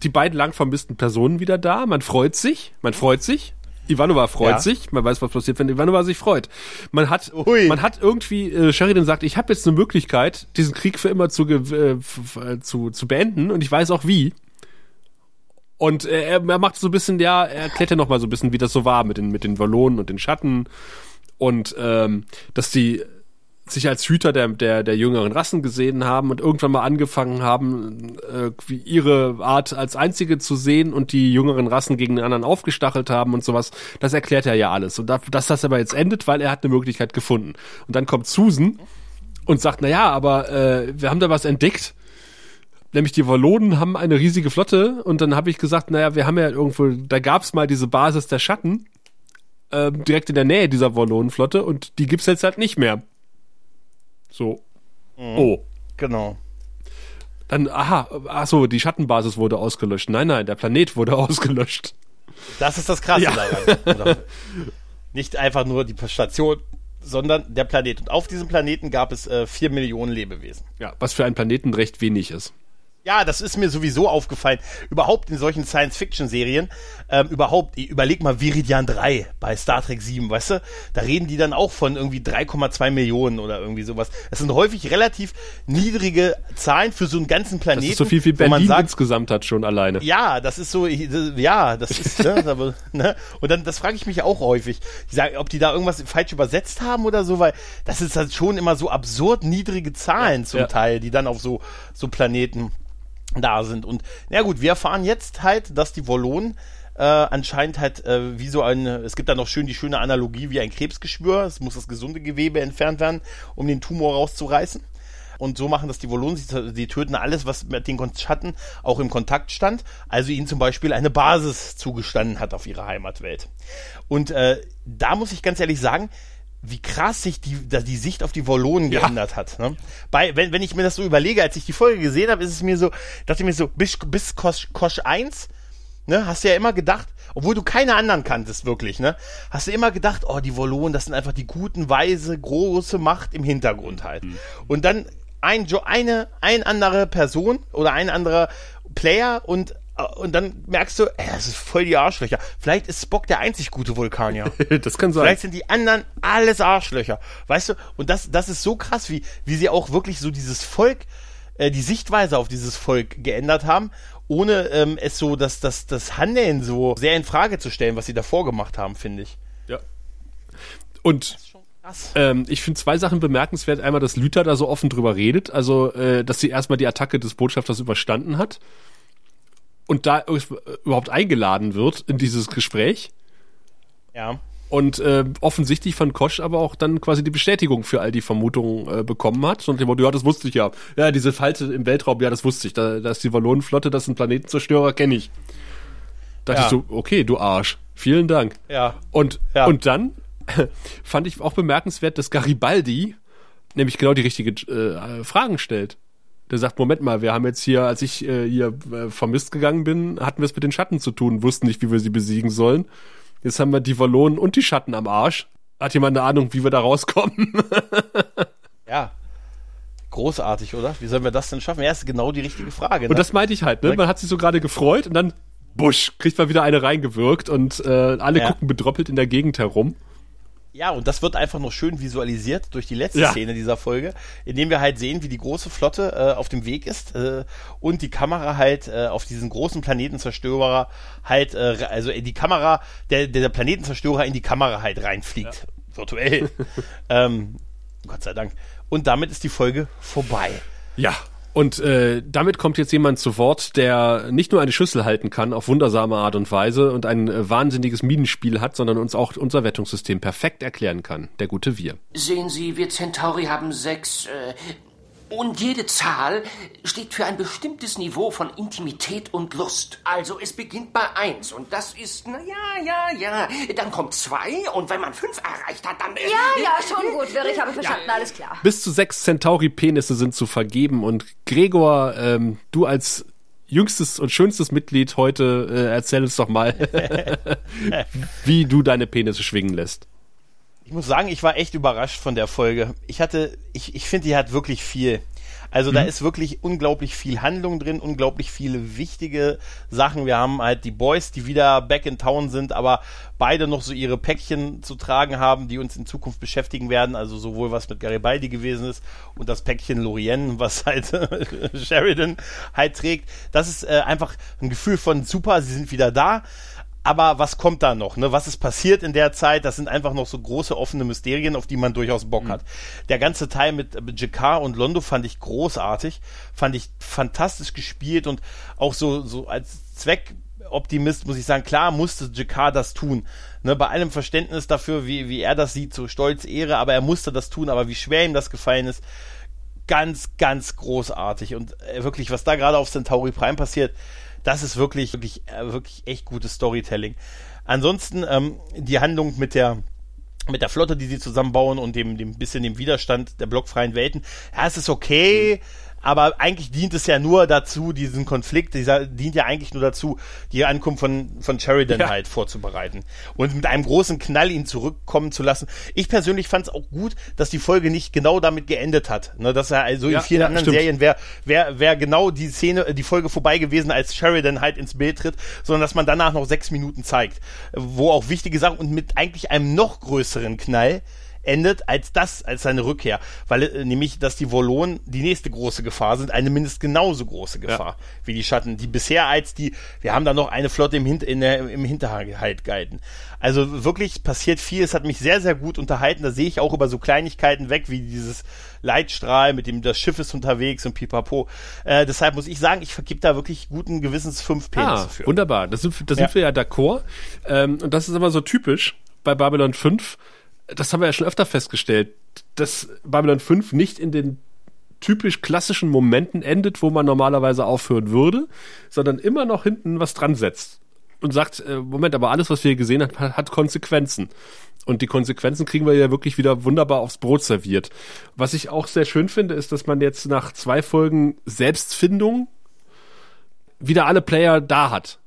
die beiden lang vermissten Personen wieder da. Man freut sich, man freut sich. Ivanova freut Ja. sich. Man weiß, was passiert, wenn Ivanova sich freut. Man hat, Ui. man hat irgendwie, äh, Sheridan sagt, ich habe jetzt eine Möglichkeit, diesen Krieg für immer zu, äh, äh, zu, zu beenden und ich weiß auch wie. Und äh, er, er macht so ein bisschen, ja, er erklärt ja noch mal so ein bisschen, wie das so war mit den, mit den Wallonen und den Schatten und ähm, dass die sich als Hüter der, der, der jüngeren Rassen gesehen haben und irgendwann mal angefangen haben, äh, ihre Art als einzige zu sehen und die jüngeren Rassen gegen den anderen aufgestachelt haben und sowas. Das erklärt er ja alles. Und da, dass das aber jetzt endet, weil er hat eine Möglichkeit gefunden. Und dann kommt Susan und sagt, na ja, aber äh, wir haben da was entdeckt. Nämlich die Wallonen haben eine riesige Flotte und dann habe ich gesagt, naja, wir haben ja irgendwo, da gab's mal diese Basis der Schatten ähm, direkt in der Nähe dieser Wallonenflotte und die gibt's jetzt halt nicht mehr. So. Oh. Genau. Dann, aha, ach so, die Schattenbasis wurde ausgelöscht. Nein, nein, der Planet wurde ausgelöscht. Das ist das Krasse Ja. daran. Nicht einfach nur die Station, sondern der Planet. Und auf diesem Planeten gab es äh, vier Millionen Lebewesen. Ja, was für einen Planeten recht wenig ist. Ja, das ist mir sowieso aufgefallen. Überhaupt in solchen Science-Fiction-Serien, ähm, überhaupt, überleg mal Viridian 3 bei Star Trek 7, weißt du? Da reden die dann auch von irgendwie 3,2 Millionen oder irgendwie sowas. Das sind häufig relativ niedrige Zahlen für so einen ganzen Planeten. Das ist so viel wie Berlin sagt, insgesamt hat schon alleine. ja, das ist so, ja, das ist, ne, aber, ne? Und dann, das frage ich mich auch häufig. Ich sag, ob die da irgendwas falsch übersetzt haben oder so, weil das ist halt schon immer so absurd niedrige Zahlen zum ja. Teil, die dann auf so, so Planeten da sind. Und, na gut, wir erfahren jetzt halt, dass die Wollonen äh, anscheinend halt äh, wie so ein, es gibt da noch schön die schöne Analogie wie ein Krebsgeschwür. Es muss das gesunde Gewebe entfernt werden, um den Tumor rauszureißen. Und so machen das die Volonen. Sie, sie töten alles, was mit den Schatten auch im Kontakt stand. Also ihnen zum Beispiel eine Basis zugestanden hat auf ihrer Heimatwelt. Und äh, da muss ich ganz ehrlich sagen, wie krass sich die, da die Sicht auf die Volonen Ja. geändert hat. Ne? Bei, wenn, wenn ich mir das so überlege, als ich die Folge gesehen habe, ist es mir so, dachte ich mir so, bis, bis Kosch, Kosch 1, ne, hast du ja immer gedacht, obwohl du keine anderen kanntest, wirklich, ne, hast du immer gedacht, oh, die Volonen, das sind einfach die guten, weise, große Macht im Hintergrund halt. Und dann ein, eine, ein andere Person oder ein anderer Player und und dann merkst du, ey, das ist voll die Arschlöcher. Vielleicht ist Spock der einzig gute Vulkanier. Das kann sein. Vielleicht sind die anderen alles Arschlöcher. Weißt du? Und das, das ist so krass, wie, wie sie auch wirklich so dieses Volk, äh, die Sichtweise auf dieses Volk geändert haben ohne ähm, es so, dass das, das Handeln so sehr in Frage zu stellen, was sie davor gemacht haben, finde ich. Ja. Und ähm, ich finde zwei Sachen bemerkenswert. Einmal, dass Lüther da so offen drüber redet, also äh, dass sie erstmal die Attacke des Botschafters überstanden hat und da überhaupt eingeladen wird in dieses Gespräch. Ja. Und äh, offensichtlich von Kosch aber auch dann quasi die Bestätigung für all die Vermutungen äh, bekommen hat. Und dem Motto, ja, das wusste ich ja. Ja, diese Falte im Weltraum, ja, das wusste ich. Da, da ist die Wallonenflotte, das ist ein Planetenzerstörer, kenne ich. Da ja. dachte ich so, okay, du Arsch. Vielen Dank. Ja. Und, ja. und dann fand ich auch bemerkenswert, dass Garibaldi nämlich genau die richtige äh, Fragen stellt. Der sagt, Moment mal, wir haben jetzt hier, als ich äh, hier äh, vermisst gegangen bin, hatten wir es mit den Schatten zu tun, wussten nicht, wie wir sie besiegen sollen. Jetzt haben wir die Wallonen und die Schatten am Arsch. Hat jemand eine Ahnung, wie wir da rauskommen? ja. Großartig, oder? Wie sollen wir das denn schaffen? Ja, ist genau die richtige Frage. Ne? Und das meinte ich halt, ne? Man hat sich so gerade gefreut und dann, busch, kriegt man wieder eine reingewirkt und äh, alle ja. gucken bedroppelt in der Gegend herum. Ja, und das wird einfach noch schön visualisiert durch die letzte ja. Szene dieser Folge, indem wir halt sehen, wie die große Flotte äh, auf dem Weg ist äh, und die Kamera halt äh, auf diesen großen Planetenzerstörer halt, äh, also in die Kamera, der, der Planetenzerstörer in die Kamera halt reinfliegt. Ja. Virtuell. ähm, Gott sei Dank. Und damit ist die Folge vorbei. Ja, und äh, damit kommt jetzt jemand zu Wort, der nicht nur eine Schüssel halten kann auf wundersame Art und Weise und ein äh, wahnsinniges Minenspiel hat, sondern uns auch unser Wettungssystem perfekt erklären kann. Der gute Wir. Sehen Sie, wir Centauri haben sechs äh, und jede Zahl steht für ein bestimmtes Niveau von Intimität und Lust. Also es beginnt bei eins und das ist, na ja, ja, ja. Dann kommt zwei und wenn man fünf erreicht hat, dann... Äh, ja, ja, schon gut, Wirr, ich habe verstanden, ja. alles klar. Bis zu sechs Centauri-Penisse sind zu vergeben und Gregor, ähm, du als jüngstes und schönstes Mitglied heute, äh, erzähl uns doch mal, wie du deine Penisse schwingen lässt. Ich muss sagen, ich war echt überrascht von der Folge. Ich hatte, ich, ich finde, die hat wirklich viel. Also mhm. da ist wirklich unglaublich viel Handlung drin, unglaublich viele wichtige Sachen. Wir haben halt die Boys, die wieder back in town sind, aber beide noch so ihre Päckchen zu tragen haben, die uns in Zukunft beschäftigen werden. Also sowohl was mit Garibaldi gewesen ist und das Päckchen Lorien, was halt Sheridan halt trägt. Das ist äh, einfach ein Gefühl von super, sie sind wieder da aber was kommt da noch? Ne? Was ist passiert in der Zeit? Das sind einfach noch so große offene Mysterien, auf die man durchaus Bock mhm. hat. Der ganze Teil mit, mit Jakar und Londo fand ich großartig, fand ich fantastisch gespielt und auch so, so als Zweckoptimist muss ich sagen, klar musste Jakar das tun. Ne, bei allem Verständnis dafür, wie, wie er das sieht, so stolz, Ehre, aber er musste das tun, aber wie schwer ihm das gefallen ist, ganz, ganz großartig. Und äh, wirklich, was da gerade auf Centauri Prime passiert, das ist wirklich, wirklich, äh, wirklich echt gutes Storytelling. Ansonsten ähm, die Handlung mit der mit der Flotte, die sie zusammenbauen und dem, dem bisschen dem Widerstand der blockfreien Welten. Ja, es ist okay. Mhm aber eigentlich dient es ja nur dazu, diesen Konflikt, dieser dient ja eigentlich nur dazu, die Ankunft von, von Sheridan ja. halt vorzubereiten und mit einem großen Knall ihn zurückkommen zu lassen. Ich persönlich fand es auch gut, dass die Folge nicht genau damit geendet hat. Ne, dass er also ja, in vielen ja, anderen stimmt. Serien wäre wär, wär genau die Szene, die Folge vorbei gewesen, als Sheridan halt ins Bild tritt, sondern dass man danach noch sechs Minuten zeigt, wo auch wichtige Sachen und mit eigentlich einem noch größeren Knall endet als das, als seine Rückkehr. Weil äh, nämlich, dass die Volonen die nächste große Gefahr sind, eine mindestens genauso große Gefahr ja. wie die Schatten, die bisher als die, wir haben da noch eine Flotte im, Hin in der, im Hinterhalt gehalten. Also wirklich passiert viel, es hat mich sehr, sehr gut unterhalten, da sehe ich auch über so Kleinigkeiten weg, wie dieses Leitstrahl, mit dem das Schiff ist unterwegs und pipapo. Äh, deshalb muss ich sagen, ich vergib da wirklich guten Gewissens fünf Penisse ah, für. Wunderbar, da sind, da sind ja. wir ja d'accord. Ähm, und das ist aber so typisch bei Babylon 5, das haben wir ja schon öfter festgestellt, dass Babylon 5 nicht in den typisch klassischen Momenten endet, wo man normalerweise aufhören würde, sondern immer noch hinten was dran setzt und sagt, äh, Moment, aber alles, was wir hier gesehen haben, hat Konsequenzen. Und die Konsequenzen kriegen wir ja wirklich wieder wunderbar aufs Brot serviert. Was ich auch sehr schön finde, ist, dass man jetzt nach zwei Folgen Selbstfindung wieder alle Player da hat.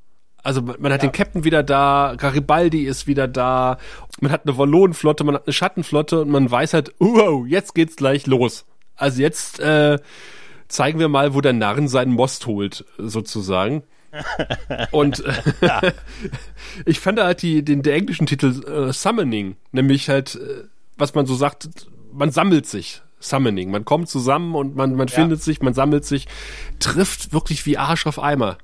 Also man, hat ja. den Captain wieder da, Garibaldi ist wieder da, man hat eine Wallonenflotte, man hat eine Schattenflotte und man weiß halt, wow, jetzt geht's gleich los. Also jetzt äh, zeigen wir mal, wo der Narren seinen Most holt, sozusagen. und äh, ich fand halt die, den der englischen Titel äh, Summoning, nämlich halt, äh, was man so sagt, man sammelt sich. Summoning. Man kommt zusammen und man, man ja. findet sich, man sammelt sich, trifft wirklich wie Arsch auf Eimer.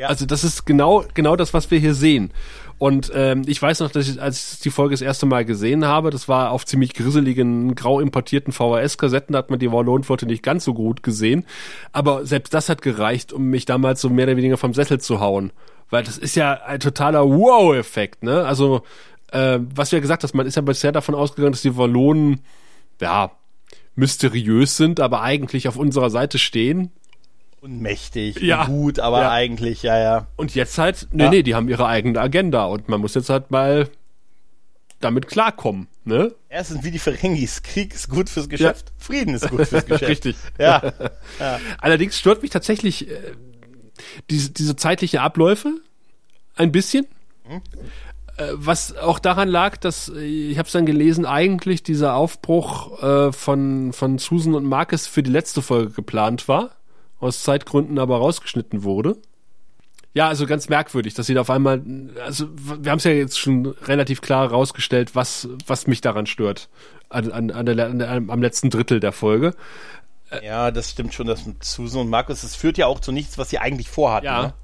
Ja. Also das ist genau, genau das, was wir hier sehen. Und ähm, ich weiß noch, dass ich, als ich die Folge das erste Mal gesehen habe, das war auf ziemlich grisseligen, grau importierten VHS-Kassetten, da hat man die Wallonflotte nicht ganz so gut gesehen. Aber selbst das hat gereicht, um mich damals so mehr oder weniger vom Sessel zu hauen. Weil das ist ja ein totaler Wow-Effekt, ne? Also, äh, was du ja gesagt hast, man ist ja bisher davon ausgegangen, dass die Wallonen, ja, mysteriös sind, aber eigentlich auf unserer Seite stehen und mächtig ja. und gut, aber ja. eigentlich, ja, ja. Und jetzt halt, nee, ja. nee, die haben ihre eigene Agenda und man muss jetzt halt mal damit klarkommen, ne? Erstens wie die Ferengis, Krieg ist gut fürs Geschäft. Frieden ist gut fürs Geschäft. Richtig. Ja. ja. Allerdings stört mich tatsächlich äh, diese, diese zeitliche Abläufe ein bisschen. Hm? Äh, was auch daran lag, dass äh, ich habe es dann gelesen, eigentlich dieser Aufbruch äh, von von Susan und Marcus für die letzte Folge geplant war aus Zeitgründen aber rausgeschnitten wurde. Ja, also ganz merkwürdig, dass sie da auf einmal, also wir haben es ja jetzt schon relativ klar rausgestellt, was, was mich daran stört, an, an, an der, an, am letzten Drittel der Folge. Ja, das stimmt schon, das mit Susan und Markus, das führt ja auch zu nichts, was sie eigentlich vorhatten. Ja. Ne?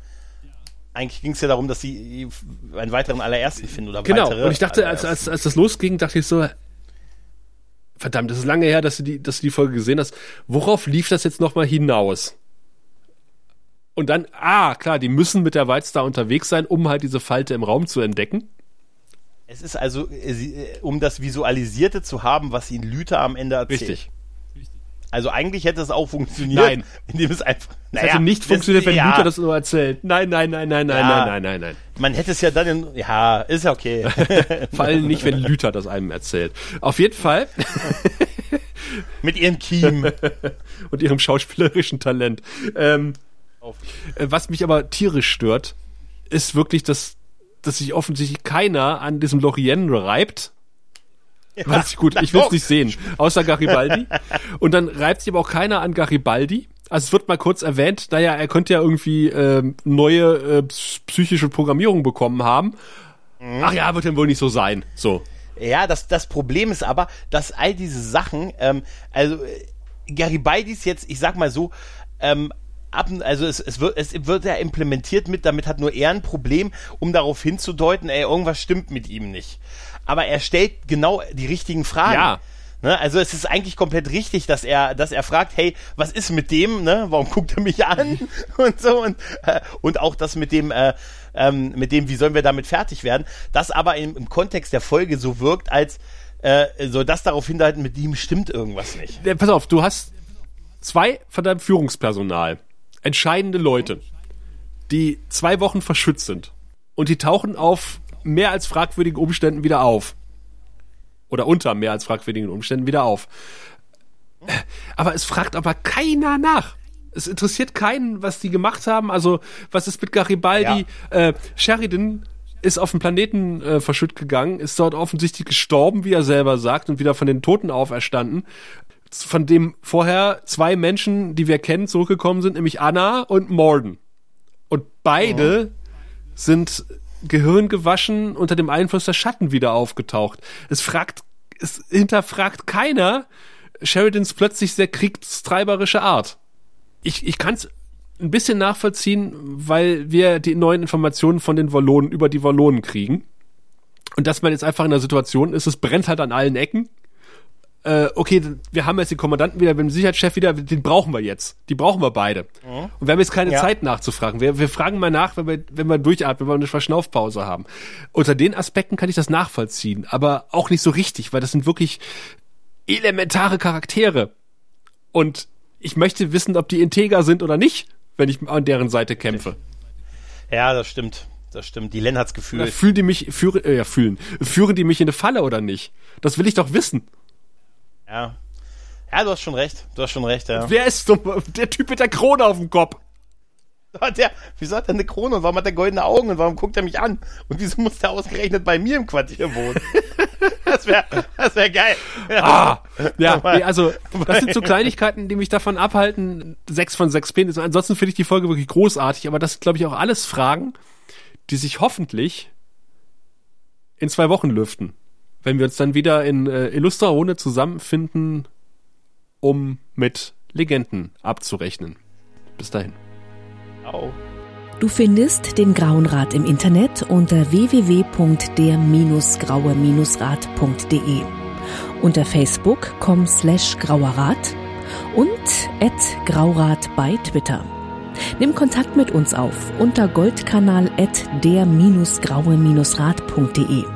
Eigentlich ging es ja darum, dass sie einen weiteren allerersten finden oder genau. weitere. Und ich dachte, als, als, als das losging, dachte ich so, verdammt, das ist lange her, dass du die, dass du die Folge gesehen hast. Worauf lief das jetzt nochmal hinaus? Und dann, ah, klar, die müssen mit der White Star unterwegs sein, um halt diese Falte im Raum zu entdecken. Es ist also, äh, äh, um das Visualisierte zu haben, was ihnen Lüther am Ende erzählt. Richtig. Also eigentlich hätte es auch funktioniert, nein. indem es einfach. Naja, es hätte nicht funktioniert, das, wenn ja. Luther das nur erzählt. Nein, nein, nein, nein, nein, ja. nein, nein, nein, nein. Man hätte es ja dann in. Ja, ist ja okay. Vor allem nicht, wenn Luther das einem erzählt. Auf jeden Fall. Mit ihrem Kiem. Und ihrem schauspielerischen Talent. Ähm, äh, was mich aber tierisch stört, ist wirklich, dass, dass sich offensichtlich keiner an diesem Lorien reibt. Ja, Was ich gut, ich will es nicht sehen, außer Garibaldi. Und dann reibt sich aber auch keiner an Garibaldi. Also es wird mal kurz erwähnt, naja, er könnte ja irgendwie äh, neue äh, psychische Programmierung bekommen haben. Mhm. Ach ja, wird denn wohl nicht so sein. So. Ja, das, das Problem ist aber, dass all diese Sachen, ähm, also äh, Garibaldi ist jetzt, ich sag mal so, ähm, ab, also es, es, wird, es wird ja implementiert mit, damit hat nur er ein Problem, um darauf hinzudeuten, ey, irgendwas stimmt mit ihm nicht. Aber er stellt genau die richtigen Fragen. Ja. Ne? Also es ist eigentlich komplett richtig, dass er, dass er fragt, hey, was ist mit dem? Ne? Warum guckt er mich an? und so und äh, und auch das mit dem, äh, ähm, mit dem, wie sollen wir damit fertig werden? Das aber im, im Kontext der Folge so wirkt, als äh, soll das darauf hindeuten, mit ihm stimmt irgendwas nicht. Pass auf, du hast zwei von deinem Führungspersonal entscheidende Leute, die zwei Wochen verschützt sind und die tauchen auf mehr als fragwürdigen Umständen wieder auf. Oder unter mehr als fragwürdigen Umständen wieder auf. Aber es fragt aber keiner nach. Es interessiert keinen, was die gemacht haben. Also, was ist mit Garibaldi? Ja. Äh, Sheridan ist auf den Planeten äh, verschütt gegangen, ist dort offensichtlich gestorben, wie er selber sagt, und wieder von den Toten auferstanden von dem vorher zwei Menschen, die wir kennen, zurückgekommen sind, nämlich Anna und Morden. Und beide oh. sind gehirngewaschen unter dem Einfluss der Schatten wieder aufgetaucht. Es fragt, es hinterfragt keiner Sheridans plötzlich sehr kriegstreiberische Art. Ich, ich kann es ein bisschen nachvollziehen, weil wir die neuen Informationen von den Wallonen über die Wallonen kriegen. Und dass man jetzt einfach in der Situation ist, es brennt halt an allen Ecken äh, okay, wir haben jetzt den Kommandanten wieder, den Sicherheitschef wieder, den brauchen wir jetzt. Die brauchen wir beide. Mhm. Und wir haben jetzt keine ja. Zeit nachzufragen. Wir, wir fragen mal nach, wenn wir, wenn wir durchatmen, wenn wir eine Verschnaufpause haben. Unter den Aspekten kann ich das nachvollziehen, aber auch nicht so richtig, weil das sind wirklich elementare Charaktere. Und ich möchte wissen, ob die integer sind oder nicht, wenn ich an deren Seite kämpfe. Ja, das stimmt. Das stimmt. Die Len hat's gefühlt. Fühlen die mich, führen, äh, ja, fühlen. Führen die mich in eine Falle oder nicht? Das will ich doch wissen. Ja. Ja, du hast schon recht. Du hast schon recht, ja. Wer ist so, der Typ mit der Krone auf dem Kopf? Der, wieso hat er eine Krone und warum hat er goldene Augen und warum guckt er mich an? Und wieso muss der ausgerechnet bei mir im Quartier wohnen? das wäre das wär geil. Ah, ja, nee, also das sind so Kleinigkeiten, die mich davon abhalten, sechs von sechs Penis. Ansonsten finde ich die Folge wirklich großartig, aber das sind, glaube ich, auch alles Fragen, die sich hoffentlich in zwei Wochen lüften wenn wir uns dann wieder in äh, Illustra Runde zusammenfinden, um mit Legenden abzurechnen. Bis dahin. Ciao. Du findest den Grauen Rat im Internet unter www.der-graue-rat.de, unter facebook.com slash grauerrat und at graurat bei Twitter. Nimm Kontakt mit uns auf unter goldkanal at der-graue-rat.de.